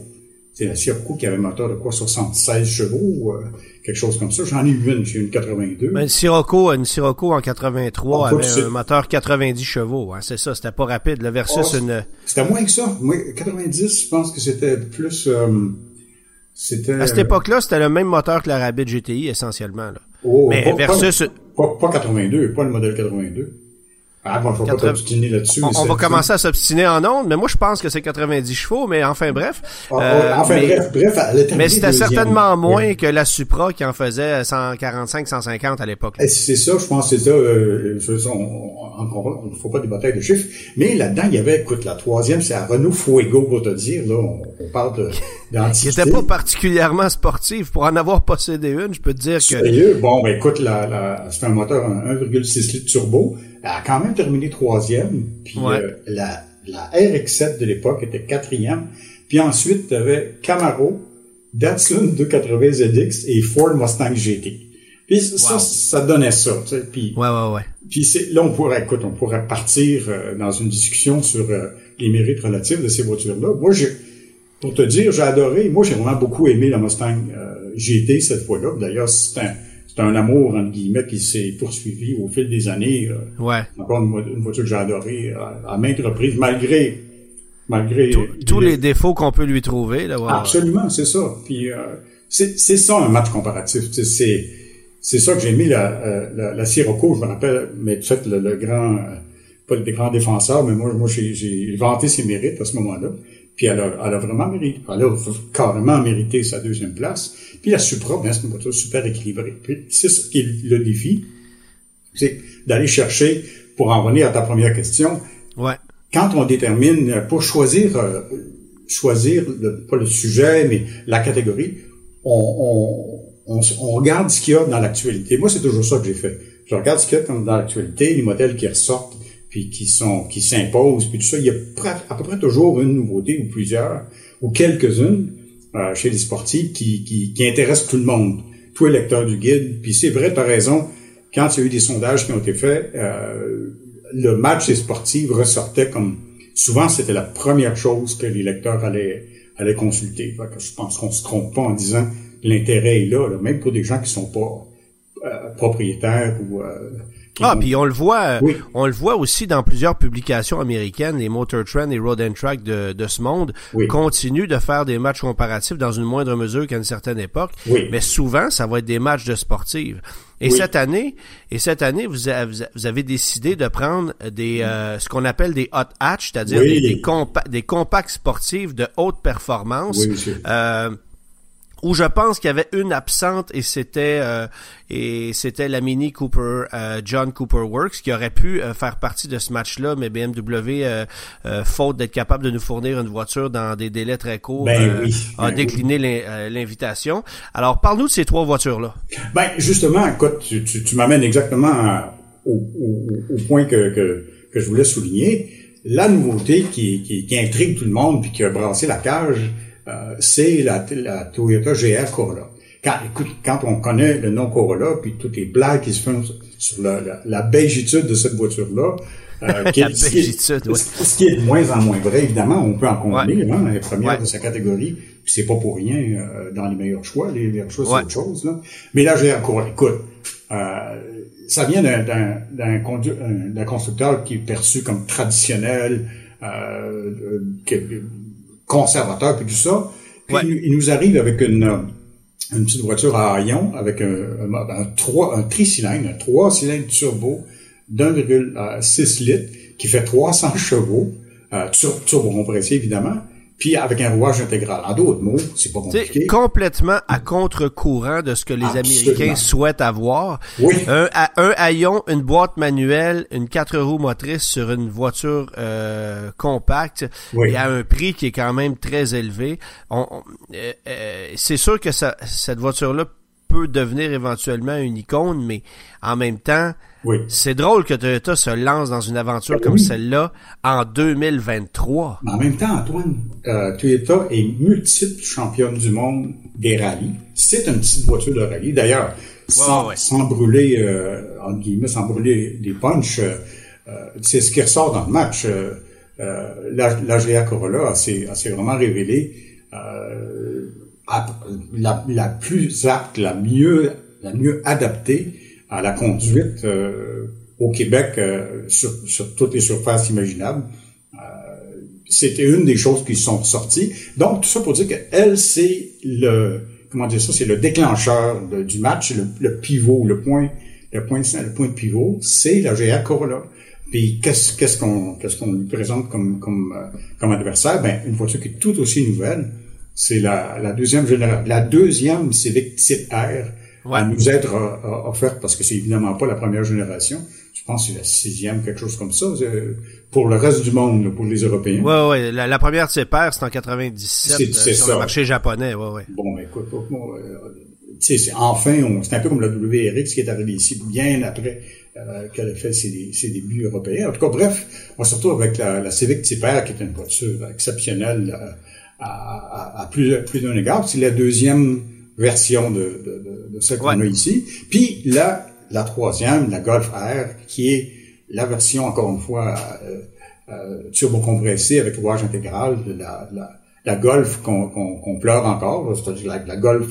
C'est la Sirocco qui avait un moteur de quoi, 76 chevaux, euh, quelque chose comme ça. J'en ai eu une, j'ai une 82. Ben, une Sirocco, une Sirocco en 83 avait un moteur 90 chevaux. Hein, c'est ça, c'était pas rapide. Le versus oh, une... C'était moins que ça. Moi, 90, je pense que c'était plus... C'était... À cette époque-là, c'était le même moteur que la Rabbit GTI, essentiellement. Là. Oh, Mais versus... Pas, pas 82, pas le modèle 82. Ah, bon, faut pas là-dessus. On, va commencer à s'obstiner en ondes, mais moi, je pense que c'est 90 chevaux, mais enfin, bref. Ah, euh, enfin, bref, bref, Mais c'était certainement moins que la Supra qui en faisait 145, 150 à l'époque. Eh, c'est ça, je pense que c'est ça. Euh, on ne faut pas batailles de chiffres. Mais là-dedans, il y avait, écoute, la troisième, c'est la Renault Fuego, pour te dire. Là, on, parle de [laughs] Qui n'était pas particulièrement sportive. Pour en avoir possédé une, je peux te dire que... Sérieux? Bon, ben écoute, la, la, c'est un moteur 1,6 litres turbo elle a quand même terminé troisième. Puis euh, la, la RX-7 de l'époque était quatrième. Puis ensuite, tu avais Camaro, Datsun 280 ZX et Ford Mustang GT. Puis ça, ça donnait ça. Tu sais. Puis, ouais, ouais, ouais. Puis là, on pourrait, écoute, on pourrait partir euh, dans une discussion sur euh, les mérites relatifs de ces voitures-là. Moi, j'ai, pour te dire, j'ai adoré. Moi, j'ai vraiment beaucoup aimé la Mustang GT cette fois-là. D'ailleurs, c'est un c'est un amour, entre guillemets, qui s'est poursuivi au fil des années. Euh, ouais. Encore une, voiture que j'ai adorée à, euh, à, maintes reprises, malgré malgré tous les, défauts qu'on peut lui trouver. Là, Absolument, c'est ça. Puis euh, c'est ça un match comparatif. C'est c'est ça que j'ai mis la, la, la Sirocco, je me rappelle, mais tu sais, le, le grand, pas le grand défenseur, mais moi, moi j'ai vanté ses mérites à ce moment-là. Puis elle a, elle a vraiment mérité, elle a carrément mérité sa deuxième place. Puis la Supra, bien, c'est une voiture super équilibrée. Puis c'est ce qui est le défi, c'est d'aller chercher, pour en revenir à ta première question, ouais. quand on détermine, pour choisir, euh, choisir le, pas le sujet, mais la catégorie, on, on, on, on regarde ce qu'il y a dans l'actualité. Moi, c'est toujours ça que j'ai fait. Je regarde ce qu'il y a dans l'actualité, les modèles qui ressortent, puis qui sont qui s'imposent, puis tout ça. Il y a à peu près toujours une nouveauté ou plusieurs ou quelques-unes euh, chez les sportifs qui, qui, qui intéressent tout le monde, tous les lecteurs du guide. Puis c'est vrai, tu raison, quand il y a eu des sondages qui ont été faits, euh, le match des sportifs ressortait comme souvent c'était la première chose que les lecteurs allaient, allaient consulter. je pense qu'on se trompe pas en disant l'intérêt est là, même pour des gens qui sont pas euh, propriétaires ou ah, puis on le voit, on le voit aussi dans plusieurs publications américaines, les Motor Trend et Road and Track de, de ce monde continuent de faire des matchs comparatifs dans une moindre mesure qu'à une certaine époque. Mais souvent, ça va être des matchs de sportives. Et cette année, et cette année, vous avez, vous avez décidé de prendre des euh, ce qu'on appelle des hot hatch, c'est-à-dire des, des, des compacts sportifs de haute performance. Euh, où je pense qu'il y avait une absente et c'était euh, et c'était la Mini Cooper euh, John Cooper Works qui aurait pu euh, faire partie de ce match-là, mais BMW faute d'être capable de nous fournir une voiture dans des délais très courts ben a ben décliné l'invitation. Alors parle-nous de ces trois voitures-là. Ben justement, écoute, tu, tu, tu m'amènes exactement au, au, au, point que, que, que je voulais souligner. La nouveauté qui, qui, qui intrigue tout le monde puis qui a brassé la cage, euh, c'est la, la, Toyota GR Corolla. Quand, écoute, quand on connaît le nom Corolla, puis toutes les blagues qui se font sur la, la, la beigitude de cette voiture-là, euh, [laughs] qui ce, qui est, ce, qui est, de moins en moins vrai, évidemment, on peut en convenir, hein, les premières de sa catégorie, puis c'est pas pour rien euh, dans les meilleurs choix, les meilleurs choix, c'est autre chose. Là. Mais là, GR Corolla, écoute, euh, ça vient d'un constructeur qui est perçu comme traditionnel, euh, conservateur puis tout ça. Puis il, nous arrive avec une, une petite voiture à haillons avec un, un, un, 3, un tricylindre, un 3 cylindres turbo d'1,6 litres qui fait 300 chevaux, euh, turbo compressé évidemment, puis avec un rouage intégral. En d'autres mots, c'est pas compliqué. complètement à contre-courant de ce que les Américains souhaitent avoir. Oui. Un, un haillon, une boîte manuelle, une quatre roues motrices sur une voiture euh, compacte, oui. et à un prix qui est quand même très élevé. On, euh, euh, c'est sûr que ça, cette voiture-là peut devenir éventuellement une icône, mais en même temps, c'est drôle que Toyota se lance dans une aventure comme celle-là en 2023. en même temps, Antoine, euh, Toyota est multiple championne du monde des rallyes. C'est une petite voiture de rallye. D'ailleurs, sans, brûler, euh, entre guillemets, sans brûler les punchs, euh, c'est ce qui ressort dans le match. la, la GA Corolla s'est vraiment révélée la, la plus apte, la mieux, la mieux adaptée à la conduite euh, au Québec euh, sur, sur, toutes les surfaces imaginables. Euh, c'était une des choses qui sont sorties. Donc, tout ça pour dire qu'elle, c'est le, comment dire ça, c'est le déclencheur du match, le, le, pivot, le point, le point, le point de pivot, c'est la GR Corolla. Puis qu'est-ce qu'on qu'est-ce qu'on lui présente comme comme comme adversaire? Ben une voiture qui est tout aussi nouvelle. C'est la, la deuxième génération, la deuxième Civic Type R ouais. à nous être euh, euh, offerte parce que c'est évidemment pas la première génération. Je pense que c'est la sixième, quelque chose comme ça, euh, pour le reste du monde, pour les Européens. Ouais, ouais. La, la première ses pairs, c'est en 97 c'est, sur le marché japonais. Ouais, ouais. Bon, écoute, bon, c'est, enfin, c'est un peu comme la WRX qui est arrivé ici bien après euh, qu'elle a fait ses, ses, débuts européens. En tout cas, bref, on se retrouve avec la, la Civic Type R, qui est une voiture exceptionnelle à, à, à plus, plus d'un égard. C'est la deuxième version de, de, de, ce qu'on a ici. Puis là, la troisième, la Golf R, qui est la version, encore une fois, euh, euh, turbo-compressée avec rouage intégral, de la, la, la Golf qu'on qu'on pleure encore, c'est-à-dire la, la, Golf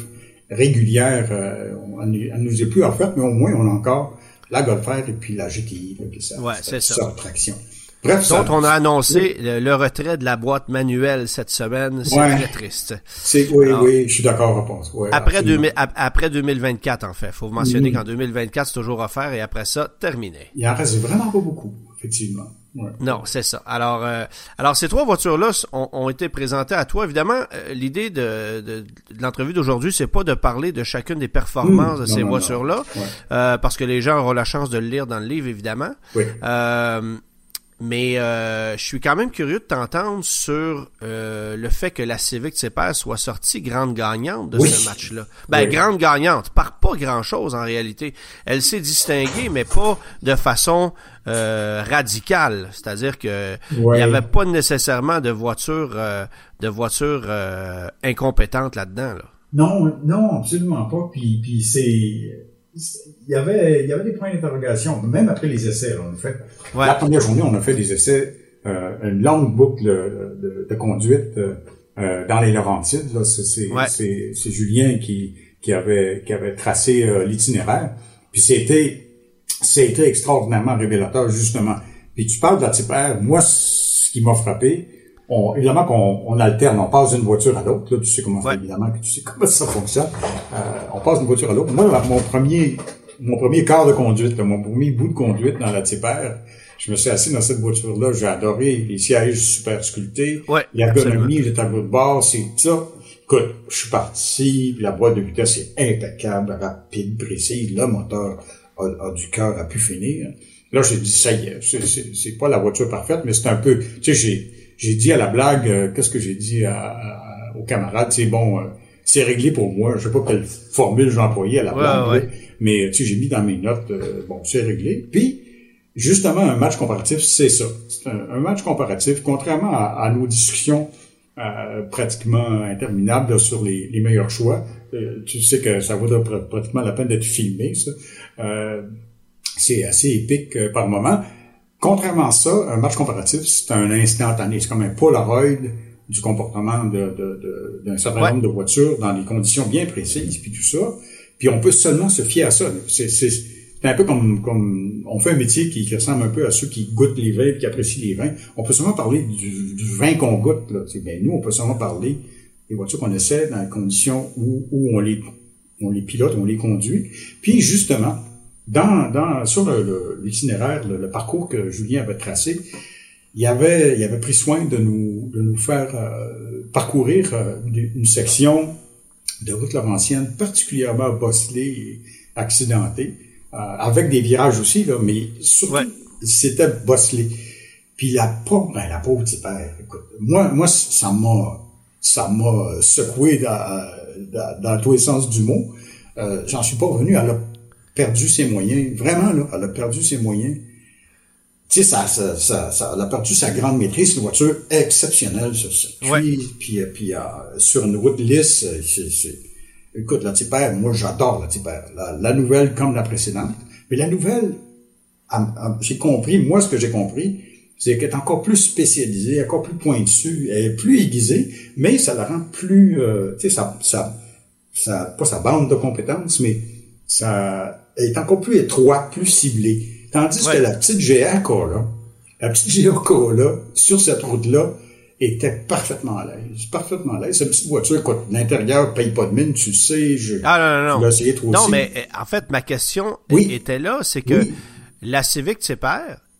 régulière, euh, elle, nous est plus offerte, mais au moins on a encore la Golf R et puis la GTI, là, qui ça, ouais, c'est ça. traction. Bref, dont on a annoncé le, retrait de la boîte manuelle cette semaine. C'est très triste. C'est oui, oui, je suis d'accord, je Ouais, après, 2000, après 2024, en fait. faut mentionner mm-hmm. qu'en 2024, c'est toujours offert et après ça, terminé. Il en reste vraiment pas beaucoup, effectivement. Ouais. Non, c'est ça. Alors, euh, alors ces trois voitures-là ont, ont, été présentées à toi. Évidemment, euh, l'idée de, de, de l'entrevue d'aujourd'hui, c'est pas de parler de chacune des performances de ces voitures-là, euh, parce que les gens auront la chance de le lire dans le livre, évidemment. Oui. Mais euh, je suis quand même curieux de t'entendre sur euh, le fait que la Civic Type soit sortie grande gagnante de ce match-là. Ben, grande gagnante, par pas grand-chose en réalité. Elle s'est distinguée, mais pas de façon euh, radicale. C'est-à-dire que il n'y avait pas nécessairement de voiture euh, de voiture euh, incompétente là-dedans. Là. Non, non, absolument pas. Puis, puis c'est il y avait, il y avait des points d'interrogation, même après les essais, en fait. Ouais. La première journée, on a fait des essais, euh, une longue boucle de, de, conduite euh, dans les Laurentides. C'est, ouais. c'est, Julien qui, qui avait, qui avait tracé euh, l'itinéraire. Puis c'était, été extraordinairement révélateur, justement. Puis tu parles de la type R. Moi, ce qui m'a frappé, on, évidemment qu'on on alterne, on passe d'une voiture à l'autre. Là, tu sais comment ça, évidemment, que tu sais [laughs] comment ça fonctionne. Euh, on passe d'une voiture à l'autre. Moi, mon premier, mon premier quart de conduite, mon premier bout de conduite dans la type R, je me suis assis dans cette voiture-là. J'ai adoré les sièges super sculptés, ouais, l'ergonomie, le tableau de bord, c'est ça. Écoute, je suis parti, la boîte de vitesse est impeccable, rapide, précise. Le moteur a, a du cœur à pu finir. Là, j'ai dit, ça y est, c'est pas la voiture parfaite, mais c'est un peu... Tu sais, j'ai j'ai dit à la blague, euh, qu'est-ce que j'ai dit à, aux camarades, c'est bon, euh, c'est réglé pour moi. Je sais pas quelle formule j'ai employée à la blague, mais tu sais, j'ai mis dans mes notes, euh, bon, c'est réglé. Puis, justement, un match comparatif, c'est ça. C'est un, match comparatif, contrairement à, nos discussions pratiquement interminables sur les, les, meilleurs choix. tu sais que ça vaut pratiquement la peine d'être filmé, ça. c'est assez épique par moment. Contrairement à ça, un match comparatif, c'est un instantané. C'est comme un Polaroid du comportement d'un de, de, certain nombre de voitures dans des conditions bien précises, puis tout ça. Puis on peut seulement se fier à ça. C'est un peu comme, comme on fait un métier qui, qui, ressemble un peu à ceux qui goûtent les vins et qui apprécient les vins. On peut seulement parler du, du vin qu'on goûte. Là. Bien, nous, on peut seulement parler des voitures qu'on essaie dans les conditions où, où on les on les pilote, on les conduit. Puis justement, dans, dans, sur l'itinéraire, le, le, parcours que Julien avait tracé, il avait, il avait pris soin de nous, de nous faire euh, parcourir euh, une, section de route laurentienne particulièrement bosselée et accidentée, euh, avec des virages aussi, là, mais surtout, c'était bosselé. Puis la pauvre, ben, la pauvre petit père, écoute, moi, moi, ça m'a, ça m'a secoué dans, dans, dans, tous les sens du mot. J'en suis pas revenu à la perdu ses moyens. Vraiment, là, elle a perdu ses moyens. Tu sais, ça, ça, ça, elle a perdu sa grande maîtrise. C'est une voiture exceptionnelle sur ce Puis, euh, puis, euh, sur une route lisse, euh, c'est, écoute, la Tipper, moi, j'adore la Tipper. La, nouvelle comme la précédente. Mais la nouvelle, j'ai compris, moi, ce que j'ai compris, c'est qu'elle est encore plus spécialisée, encore plus pointue, elle est plus aiguisée, mais ça la rend plus, tu sais, ça, ça, ça, pas sa bande de compétences, mais ça, est encore plus étroit, plus ciblé. Tandis que la petite GA là, la petite GA là, sur cette route-là, était parfaitement à l'aise. Parfaitement à l'aise. Cette petite voiture, écoute, l'intérieur paye pas de mine, tu sais, je, ah, non, non, non. Non, mais eh, en fait, ma question était là, c'est que la Civic de ses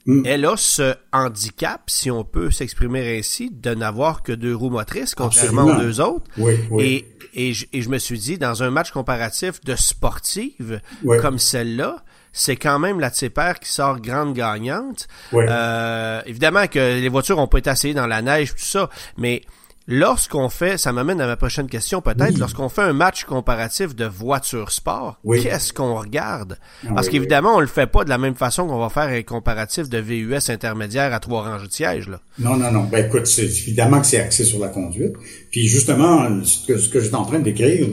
mm. elle a ce handicap, si on peut s'exprimer ainsi, de n'avoir que deux roues motrices, contrairement aux deux autres. Oui, oui. Et et je, et je me suis dit, dans un match comparatif de sportive comme celle-là, c'est quand même la Tipper qui sort grande gagnante. Euh, évidemment que les voitures ont pas été essayées dans la neige, tout ça, mais Lorsqu'on fait, ça m'amène à ma prochaine question peut-être, lorsqu'on fait un match comparatif de voiture sport, qu'est-ce qu'on regarde? Ah Parce qu'évidemment, on le fait pas de la même façon qu'on va faire un comparatif de VUS intermédiaire à trois ranges de sièges. Là. Non, non, non. Ben écoute, c'est évidemment que c'est axé sur la conduite. Puis justement, ce que, ce que j'étais en train de décrire,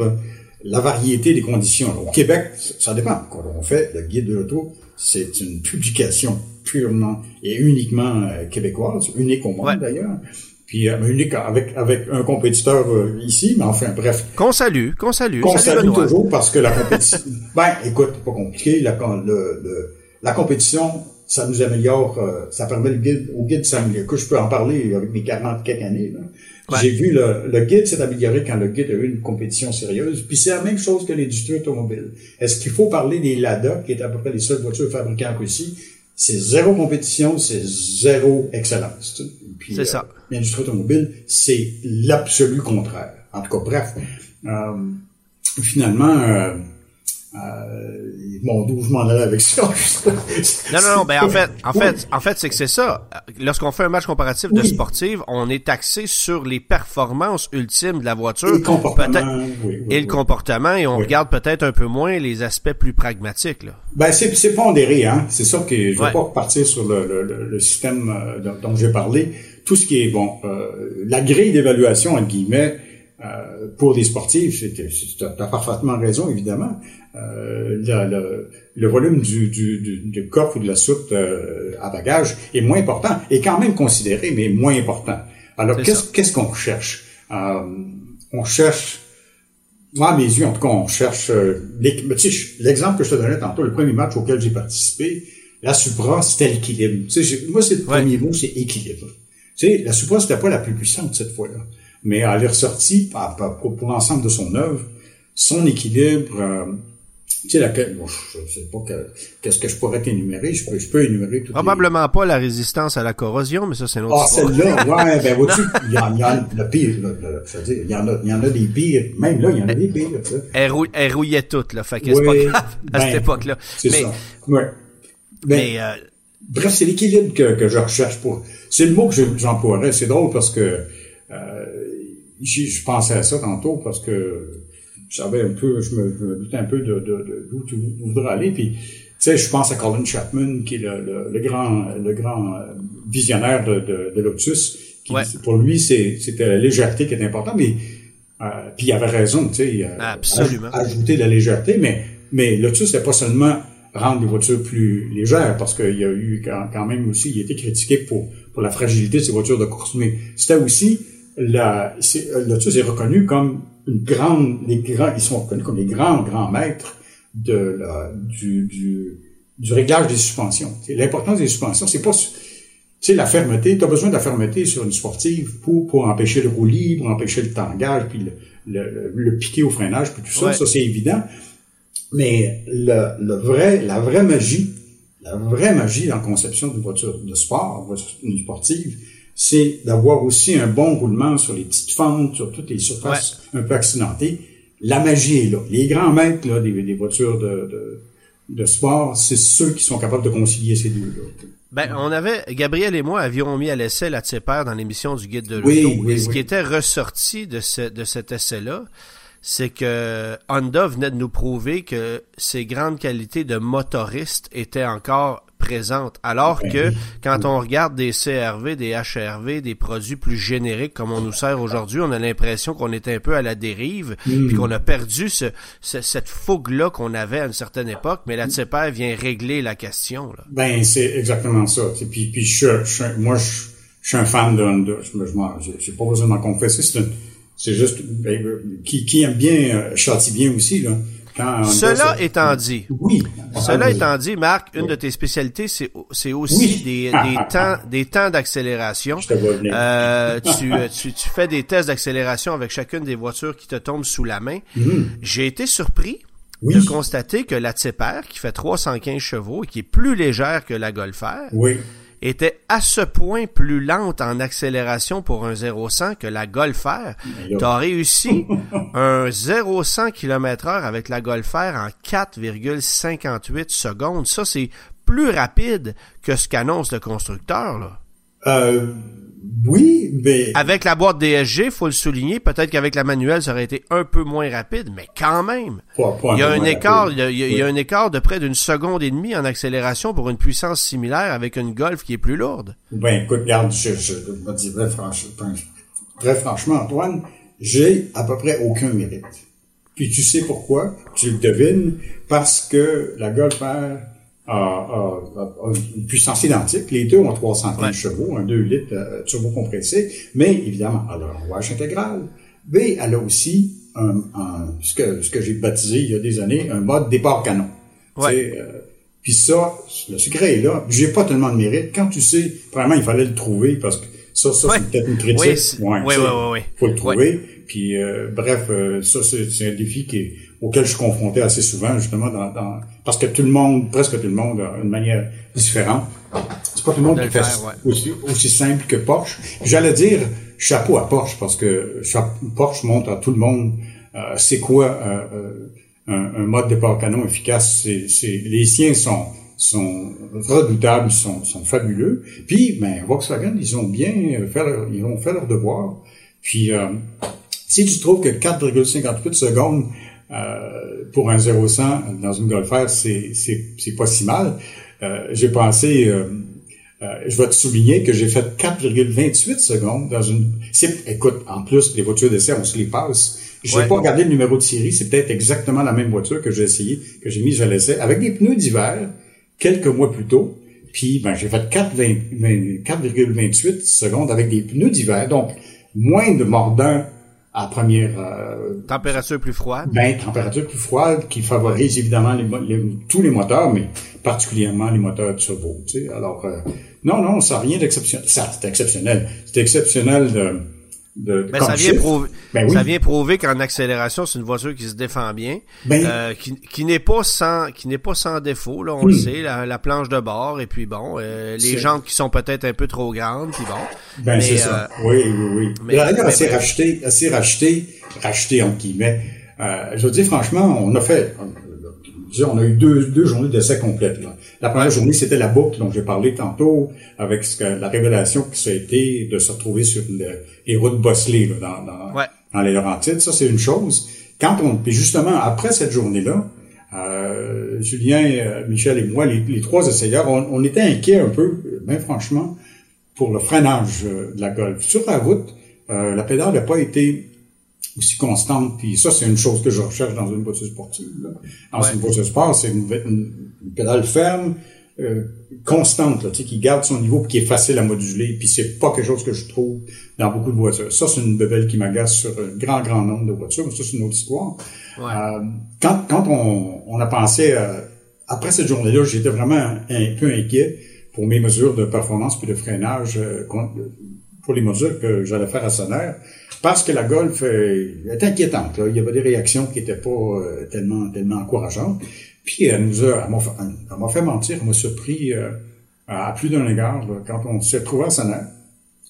la variété des conditions. Au Québec, ça dépend. Quand on fait le guide de l'auto, c'est une publication purement et uniquement euh, québécoise, unique au monde d'ailleurs puis euh, unique avec avec un compétiteur euh, ici, mais enfin bref. Qu'on salue, qu'on salue. Qu'on salue toujours parce que la compétition. [laughs] ben, écoute, pas compliqué. La, le, le, la compétition, ça nous améliore, euh, ça permet le guide, au guide de s'améliorer. Que je peux en parler avec mes 40 quelques années. J'ai vu le, le guide s'est amélioré quand le guide a eu une compétition sérieuse. Puis c'est la même chose que l'industrie automobile. Est-ce qu'il faut parler des Lada, qui est à peu près les seules voitures fabriquées en Russie? C'est zéro compétition, c'est zéro excellence. C'est ça l'industrie automobile, c'est l'absolu contraire. En tout cas, bref, euh, finalement, bon, d'où je m'en allais avec ça. non, non, non, ben en fait, en fait, en fait, c'est que c'est ça. Lorsqu'on fait un match comparatif de sportive, on est axé sur les performances ultimes de la voiture. Et le comportement. et le comportement, et on regarde peut-être un peu moins les aspects plus pragmatiques, là. Ben, c'est, c'est pondéré, hein. C'est ça que je vais pas repartir sur le, le, le système euh, dont j'ai parlé. Tout ce qui est, bon, euh, la grille d'évaluation, entre guillemets, euh, pour des sportifs, tu as parfaitement raison, évidemment. Euh, le, le, volume du, du, du, du, coffre ou de la soute euh, à bagages est moins important, est quand même considéré, mais moins important. Alors, qu'est-ce qu'on cherche? Euh, on cherche Moi, à mes yeux, en tout cas, on cherche... Euh, l'exemple que je te donnais tantôt, le premier match auquel j'ai participé, la Supra, c'était l'équilibre. Moi, c'est le premier mot, c'est équilibre. Tu sais, la Supra, c'était pas la plus puissante cette fois-là. Mais elle est ressortie, pour, pour l'ensemble de son œuvre, son équilibre, euh, tu sais, laquelle, bon, je sais pas qu'est-ce que je pourrais t'énumérer, je peux, je peux énumérer tout. Probablement pas la résistance à la corrosion, mais ça, c'est une autre Ah, celle-là, [laughs] ouais, ben, vois-tu, il y en a, le pire, le, je veux dire, il y en a, il y en a des pires, même là, il y en a des pires. Elle, rouille, elle rouillait toutes, là, fait que c'est pas grave, [laughs] à cette ben, époque-là. C'est ça, ouais. Ben, mais, euh, bref, c'est l'équilibre que, que je recherche pour, c'est le mot que j'emploierais, c'est drôle parce que, je, je pensais à ça tantôt parce que, je savais un peu, je me, je me doutais un peu de, de, de d'où tu voudrais aller. Puis, tu sais, je pense à Colin Chapman, qui est le, le, grand, le grand euh, visionnaire de, de, de Lotus. Qui, Pour lui, c'est, c'était la légèreté qui est importante, mais euh, puis il avait raison, tu sais, Absolument. ajouter de la légèreté, mais mais Lotus, c'est pas seulement rendre les voitures plus légères, parce qu'il y a eu quand, même aussi, il a été critiqué pour pour la fragilité de ces voitures de course, mais c'était aussi la, Lotus est reconnu comme une grande, les grands, ils sont reconnus comme les grands, grands maîtres de la, du, du, du réglage des suspensions. L'importance des suspensions, c'est pas, tu la fermeté, tu as besoin de la fermeté sur une sportive pour, pour empêcher le roulis, pour empêcher le tangage, puis le, le, le, piqué au freinage, puis tout ça, ça c'est évident. Mais le, le vrai, la vraie magie, la vraie magie dans la conception d'une voiture de sport, d'une sportive, c'est d'avoir aussi un bon roulement sur les petites fentes, sur toutes les surfaces un peu accidentées. La magie est là. Les grands maîtres là, des, voitures de, de, sport, c'est ceux qui sont capables de concilier ces deux-là. Ben, on avait, Gabriel et moi avions mis à l'essai la Tseper dans l'émission du Guide de l'auto. et ce qui était ressorti de, ce, de cet essai-là, c'est que Honda venait de nous prouver que ses grandes qualités de motoriste étaient encore présente. Alors ben que quand on regarde des CRV, des HRV, des produits plus génériques comme on nous sert aujourd'hui, on a l'impression qu'on est un peu à la dérive, mm. puis qu'on a perdu ce, cette fougue-là qu'on avait à une certaine époque, mais la TCPR vient régler la question. Là. Ben, c'est exactement ça. Puis, puis je, je, moi, je, suis un fan de Honda. Je n'ai pas besoin de m'en confesser. C'est juste ben, qui, qui aime bien, euh, châtie bien aussi, là. Cela étant dit, oui. Cela étant dit, Marc, une de tes spécialités, c'est, aussi des, [laughs] des temps, des temps d'accélération. Euh, tu, tu, tu, fais des tests d'accélération avec chacune des voitures qui te tombent sous la main. Mm. J'ai été surpris de constater que la Tipper, qui fait 315 chevaux et qui est plus légère que la Golf R, oui était à ce point plus lente en accélération pour un 0-100 que la Golf R. Tu as réussi [laughs] un 0-100 km heure avec la Golf R en 4,58 secondes. Ça, c'est plus rapide que ce qu'annonce le constructeur, là. Euh, oui, mais... Avec la boîte DSG, faut le souligner, peut-être qu'avec la manuelle, ça aurait été un peu moins rapide, mais quand même. il y a un écart, il y a, un écart de près d'une seconde et demie en accélération pour une puissance similaire avec une Golf qui est plus lourde. Ben, écoute, regarde, je, je, me dis très franchement, très franchement, Antoine, j'ai à peu près aucun mérite. Puis tu sais pourquoi? Tu le devines, parce que la Golf R une puissance identique. Les deux ont 315 chevaux, un 2 litres euh, turbo compressé, mais évidemment, elle a un rouage intégral. B, elle a aussi un, ce que, ce que j'ai baptisé il y a des années, un mode départ canon. Ouais. Euh, puis ça, le secret est là. J'ai pas tellement de mérite. Quand tu sais, vraiment, il fallait le trouver parce que ça, ça c'est peut-être une critique. Oui, oui, oui, oui, Faut le trouver. Puis euh, bref, euh, ça c'est un défi qui auquel je suis confronté assez souvent, justement, dans, dans, parce que tout le monde, presque tout le monde, a une manière différente. C'est pas tout le monde qui fait aussi, aussi simple que Porsche. J'allais dire chapeau à Porsche parce que Porsche montre à tout le monde euh, c'est quoi un, un, mode départ canon efficace. C'est, les siens sont sont redoutables, sont, sont fabuleux. Puis, ben, Volkswagen, ils ont bien fait leur, ils ont fait leur devoir. Puis, si tu trouves que 4,58 secondes euh, pour un 0-100 dans une Golf R, c'est, c'est, c'est pas si mal, euh, j'ai pensé, euh, euh, je vais te souligner que j'ai fait 4,28 secondes dans une... C'est, écoute, en plus, les voitures d'essai, on se les passe. Je n'ai pas regardé le numéro de série, c'est peut-être exactement la même voiture que j'ai essayé, que j'ai mise à l'essai, avec des pneus d'hiver, quelques mois plus tôt. Puis, ben, j'ai fait 4,28 secondes avec des pneus d'hiver, donc moins de mordant à première euh, température plus froide. Ben température plus froide qui favorise évidemment les, tous les moteurs, mais particulièrement les moteurs turbo. Tu sais. Alors euh, non non ça n'a rien d'exceptionnel. Ça c'est exceptionnel. C'est exceptionnel de de, ben, ça, vient prouver, ben ça vient prouver qu'en accélération, c'est une voiture qui se défend bien, ben, euh, qui, qui n'est pas sans qui n'est pas sans défaut, là, on le hmm. sait, la, planche de bord, et puis bon, euh, les jantes qui sont peut-être un peu trop grandes, puis bon. Ben c'est ça. Euh, oui, oui, oui. Mais, D'ailleurs, assez racheté, assez racheté, racheté en guillemets. Euh, je veux dire franchement, on a fait, on a eu deux, deux journées d'essai complètes. Là. La première journée, c'était la boucle dont j'ai parlé tantôt, avec ce que, la révélation que ça a été de se retrouver sur les routes bosselées là, dans, dans, dans, les Laurentides. Ça, c'est une chose. Quand on, puis justement, après cette journée-là, euh, Julien, euh, Michel et moi, les, trois essayeurs, on, on, était inquiets un peu, bien franchement, pour le freinage euh, de la Golf. Sur la route, euh, la pédale n'a pas été aussi constante. Puis ça, c'est une chose que je recherche dans une voiture sportive. Là. Dans une voiture sport, c'est une, une, pédale ferme, euh, constante, là, tu sais, qui garde son niveau, puis qui est facile à moduler. Puis c'est pas quelque chose que je trouve dans beaucoup de voitures. Ça, c'est une bebelle qui m'agace sur un grand, grand nombre de voitures. Mais ça, c'est une autre histoire. Euh, quand, quand on, on a pensé, euh, après cette journée-là, j'étais vraiment un peu inquiet pour mes mesures de performance puis de freinage euh, pour les mesures que j'allais faire à Sonner parce que la Golf est inquiétante. Là. Il y avait des réactions qui n'étaient pas euh, tellement tellement encourageantes. Puis elle nous a, elle m'a fait, mentir, elle m'a surpris euh, à plus d'un égard quand on s'est trouvé à Sonner,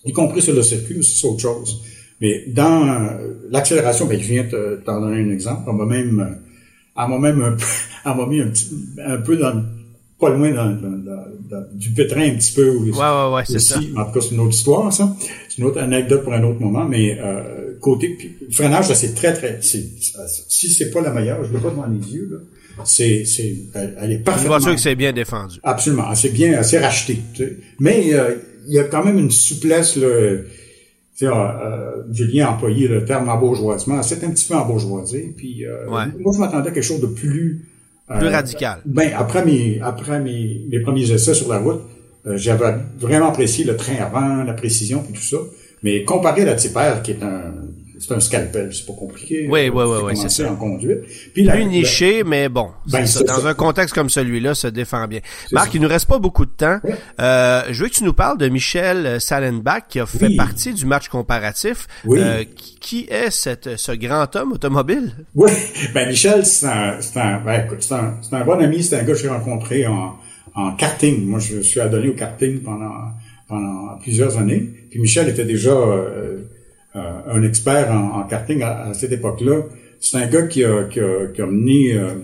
y compris sur le circuit, c'est autre chose. Mais dans euh, l'accélération, ben, je viens t'en donner un exemple. On m'a même, elle m'a même un peu, [laughs] elle m'a mis un, petit, un peu dans pas loin dans, du pétrin un petit peu. Ouais, ouais, ouais, c'est ça. En tout cas, c'est une autre histoire, ça. C'est une autre anecdote pour un autre moment, mais euh, côté le freinage, c'est très, très... si c'est pas la meilleure, je l'ai pas devant les yeux, là. C'est, c'est, elle, est parfaitement... Une voiture que c'est bien défendu. Absolument. C'est bien, assez racheté. Mais euh, il y a quand même une souplesse, là. Tu sais, euh, euh, Julien a employé le terme embourgeoisement. C'est un petit peu embourgeoisé. Puis, euh, moi, je m'attendais à quelque chose de plus plus euh, radical. Ben après mes après mes, mes premiers essais sur la route, euh, j'avais vraiment apprécié le train avant, la précision et tout ça. Mais comparé à la Tipper, qui est un c'est un scalpel, c'est pas compliqué. Oui, oui, oui, oui, c'est ça. en conduite. Puis Plus niché, mais bon, ben, ça. dans un contexte comme celui-là, ça défend bien. Marc, il nous reste pas beaucoup de temps. Euh, je veux que tu nous parles de Michel Salenbach, qui a fait partie du match comparatif. Oui. Euh, qui est cette, ce grand homme automobile? Oui, [laughs] ben Michel, c'est un, ben, écoute, c'est un, un bon ami, c'est un gars que j'ai rencontré en, en karting. Moi, je suis adonné au karting pendant, pendant plusieurs années. Puis Michel était déjà euh, un expert en, en karting à, cette époque-là. C'est un gars qui a, qui a, qui a mené, euh,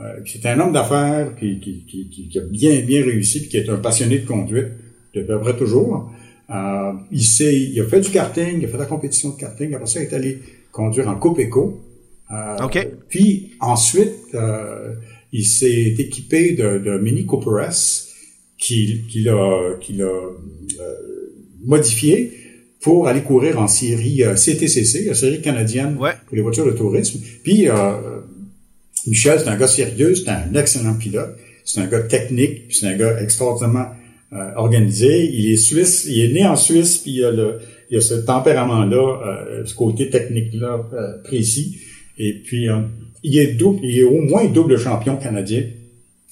euh c'est un homme d'affaires qui, qui, qui, qui, a bien bien réussi, puis qui est un passionné de conduite depuis à peu près toujours. Euh, il il a fait du karting, il a fait la compétition de karting. Après ça, il est allé conduire en Coupe. Euh, OK. Puis ensuite, euh, il s'est équipé de, de Mini Cooper S qu'il qui a, a euh, modifié pour aller courir en série CTCC, la série canadienne pour les voitures de tourisme. Puis euh, Michel, c'est un gars sérieux, c'est un excellent pilote, c'est un gars technique, c'est un gars extraordinairement euh, organisé. Il est suisse, il est né en Suisse, puis il a, le, il a ce tempérament-là, euh, ce côté technique-là euh, précis. Et puis, il est double, il est au moins double champion canadien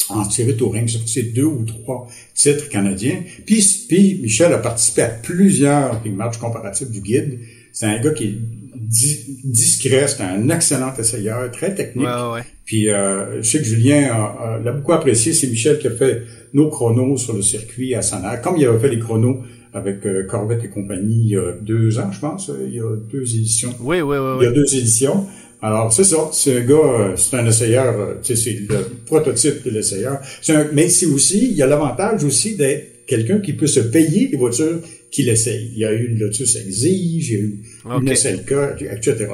en tiré touring sur ces deux ou trois titres canadiens. Puis, puis Michel a participé à plusieurs matchs comparatifs du guide. C'est un gars qui est discret, c'est un excellent essayeur, très technique. Puis euh, je sais que Julien l'a beaucoup apprécié. C'est Michel qui a fait nos chronos sur le circuit à Sanar, comme il avait fait les chronos avec euh, Corvette et compagnie il y a deux ans, je pense. Il y a deux éditions. Oui, oui, oui. Il y a deux éditions. Alors, c'est ça. C'est un gars, euh, c'est un essayeur, euh, c'est le prototype de l'essayeur. mais c'est aussi, il y a l'avantage aussi d'être quelqu'un qui peut se payer les voitures qu'il essaye. Il y a eu une Lotus Exige, il y a eu une SLK, etc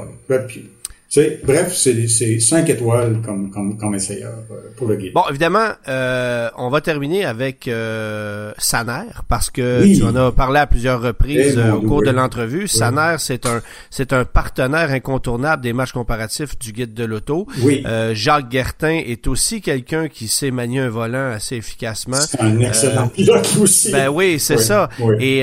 bref, c'est cinq étoiles comme, comme, comme essayeur euh, pour le guide. Bon, évidemment, euh, on va terminer avec euh, Saner parce que tu en as parlé à plusieurs reprises eh, au cours de l'entrevue. Saner, c'est un c'est un partenaire incontournable des matchs comparatifs du guide de l'auto. Oui. Jacques Guertin est aussi quelqu'un qui sait manier un volant assez efficacement. C'est un excellent pilote aussi. Ben oui, c'est ça. Et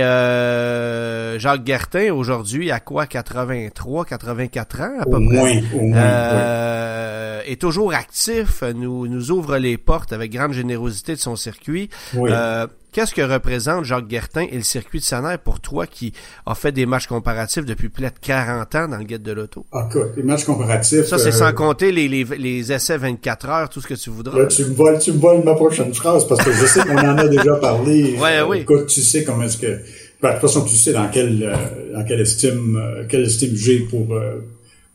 Jacques Gertin, aujourd'hui, à quoi 83, 84 ans à peu près? Euh, Est toujours actif, nous, nous ouvre les portes avec grande générosité de son circuit. Oui. Euh, Qu'est-ce que représente Jacques Guertin et le circuit de Saner pour toi qui a fait des matchs comparatifs depuis plus de 40 ans dans le guide de l'auto? Ah, écoute, les matchs comparatifs. Ça, c'est euh, sans compter les, les, les essais 24 heures, tout ce que tu voudras. Là, tu me voles, tu me voles ma prochaine phrase parce que je sais qu'on en a déjà parlé. [laughs] Ouais, Euh, oui. Écoute, tu sais comment est-ce que, ben, de toute façon, tu sais dans quelle, euh, dans quelle estime, euh, quelle estime j'ai pour, euh,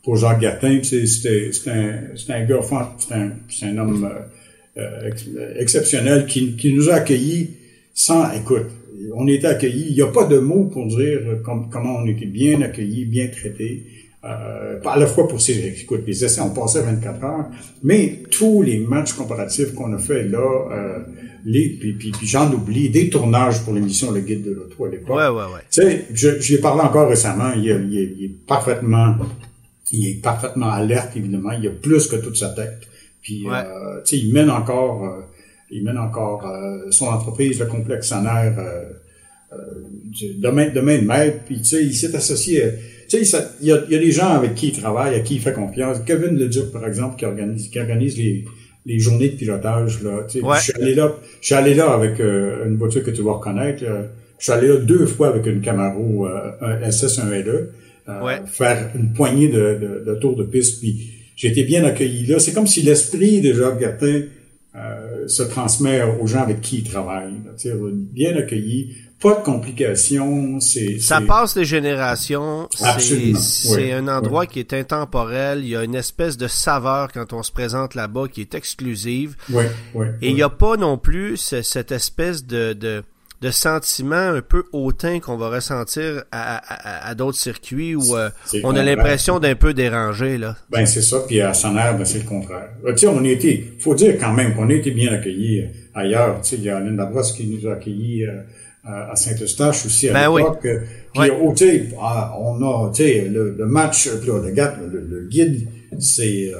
pour Jacques c'était, c'est un, un gars, c'est un, un homme euh, euh, ex- exceptionnel qui, qui nous a accueillis sans, écoute, on était accueillis. Il n'y a pas de mots pour dire com- comment on était bien accueillis, bien traités. Euh, à la fois pour ces, écoute, les essais, on passait 24 heures, mais tous les matchs comparatifs qu'on a fait là, euh, les, puis, puis, puis j'en oublie, des tournages pour l'émission Le Guide de l'Auto à l'époque. Ouais, ouais, ouais. Tu sais, je- j'y ai parlé encore récemment, il, il est parfaitement, il est parfaitement alerte, évidemment, il a plus que toute sa tête. Puis, Ouais. euh, tu sais, il mène encore, euh, il mène encore euh, son entreprise, le complexe Sanaire, euh, euh, de main de main de maître. Puis, tu sais, il s'est associé, euh, tu sais, il y a, il y a des gens avec qui il travaille, à qui il fait confiance. Kevin Leduc, par exemple, qui organise, qui organise les, les journées de pilotage, là. Tu sais, Ouais. je suis allé là, je suis allé là avec une voiture que tu vas reconnaître. là. Je suis allé là deux fois avec une Camaro, euh, un SS, un LE, euh, Ouais. faire une poignée de, de, de tours de piste. Puis j'ai été bien accueilli là. C'est comme si l'esprit de Jacques Gattin euh, se transmet aux gens avec qui il travaille. là. Bien accueilli, pas de complications. C'est Ça passe les générations. C'est Absolument, c'est oui, un endroit qui est intemporel. Il y a une espèce de saveur quand on se présente là-bas qui est exclusive. Et il n'y a pas non plus ce- cette espèce de, de, de sentiment un peu hautain qu'on va ressentir à, à, à d'autres circuits où euh, on a l'impression d'un peu dérangé. là. Ben c'est ça, puis à Sonner, ben, c'est le contraire. Euh, Tu sais, on a été, faut dire quand même qu'on a été bien accueillis euh, ailleurs. Tu sais, il y a Alain Labrosse qui nous a accueillis euh, à Saint-Eustache aussi à Ben oui. l'époque. Euh, Puis oh, ah, on a, tu sais, le, le match, là, le, gars, le, le guide, c'est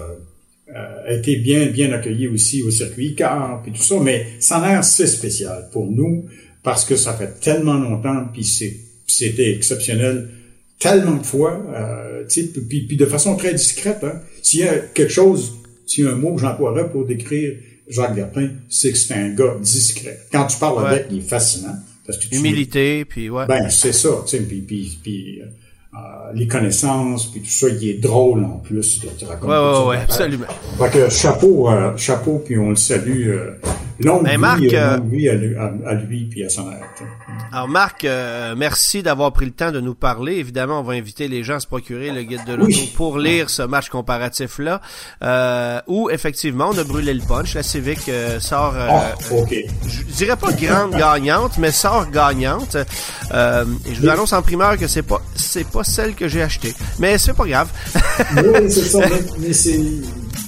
a été bien bien accueilli aussi au circuit car puis tout ça, mais Sonner c'est spécial pour nous parce que ça fait tellement longtemps puis c'est c'était exceptionnel tellement de fois, euh, puis, puis de façon très discrète. Hein. S'il y a quelque chose, s'il y a un mot que j'emploierais pour décrire Jacques Gapin, c'est que c'est un gars discret. Quand tu parles Ouais. avec, il est fascinant. Parce que tu- Humilité, puis ouais. Ben, c'est ça, tu sais, puis, puis, puis euh, euh, les connaissances, puis tout ça, il est drôle en plus. là, tu racontes Ouais, ouais, ouais, absolument. Fait que chapeau, euh, chapeau, puis on le salue. Euh, longue, Ben, vie, Marc, euh, euh, longue vie à, lui- à- à lui puis à son aide. Alors Marc, euh, merci d'avoir pris le temps de nous parler. Évidemment, on va inviter les gens à se procurer le guide de l'auto Oui. pour lire ce match comparatif-là, euh, où effectivement on a brûlé le punch. La Civic euh, sort, euh, Ah, OK. je dirais pas grande gagnante, mais sort gagnante. Euh, et je vous annonce en primeur que c'est pas c'est pas celle que j'ai achetée, mais c'est pas grave. oui, c'est ça, mais, [laughs] mais c'est,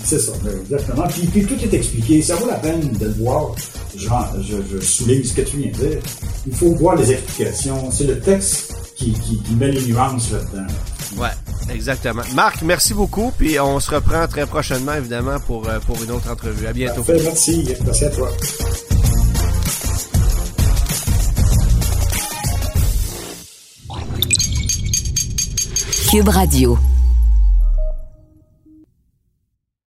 c'est ça, mais exactement. Puis, puis tout est expliqué. Ça vaut la peine de le voir. Genre, je, je souligne ce que tu viens de dire. Il faut voir les explications. C'est le texte qui, qui, qui met les nuances là-dedans. Ouais, exactement. Marc, merci beaucoup, puis on se reprend très prochainement évidemment pour euh, pour une autre entrevue. À bientôt. Parfait, merci. Merci à toi. Cube Radio.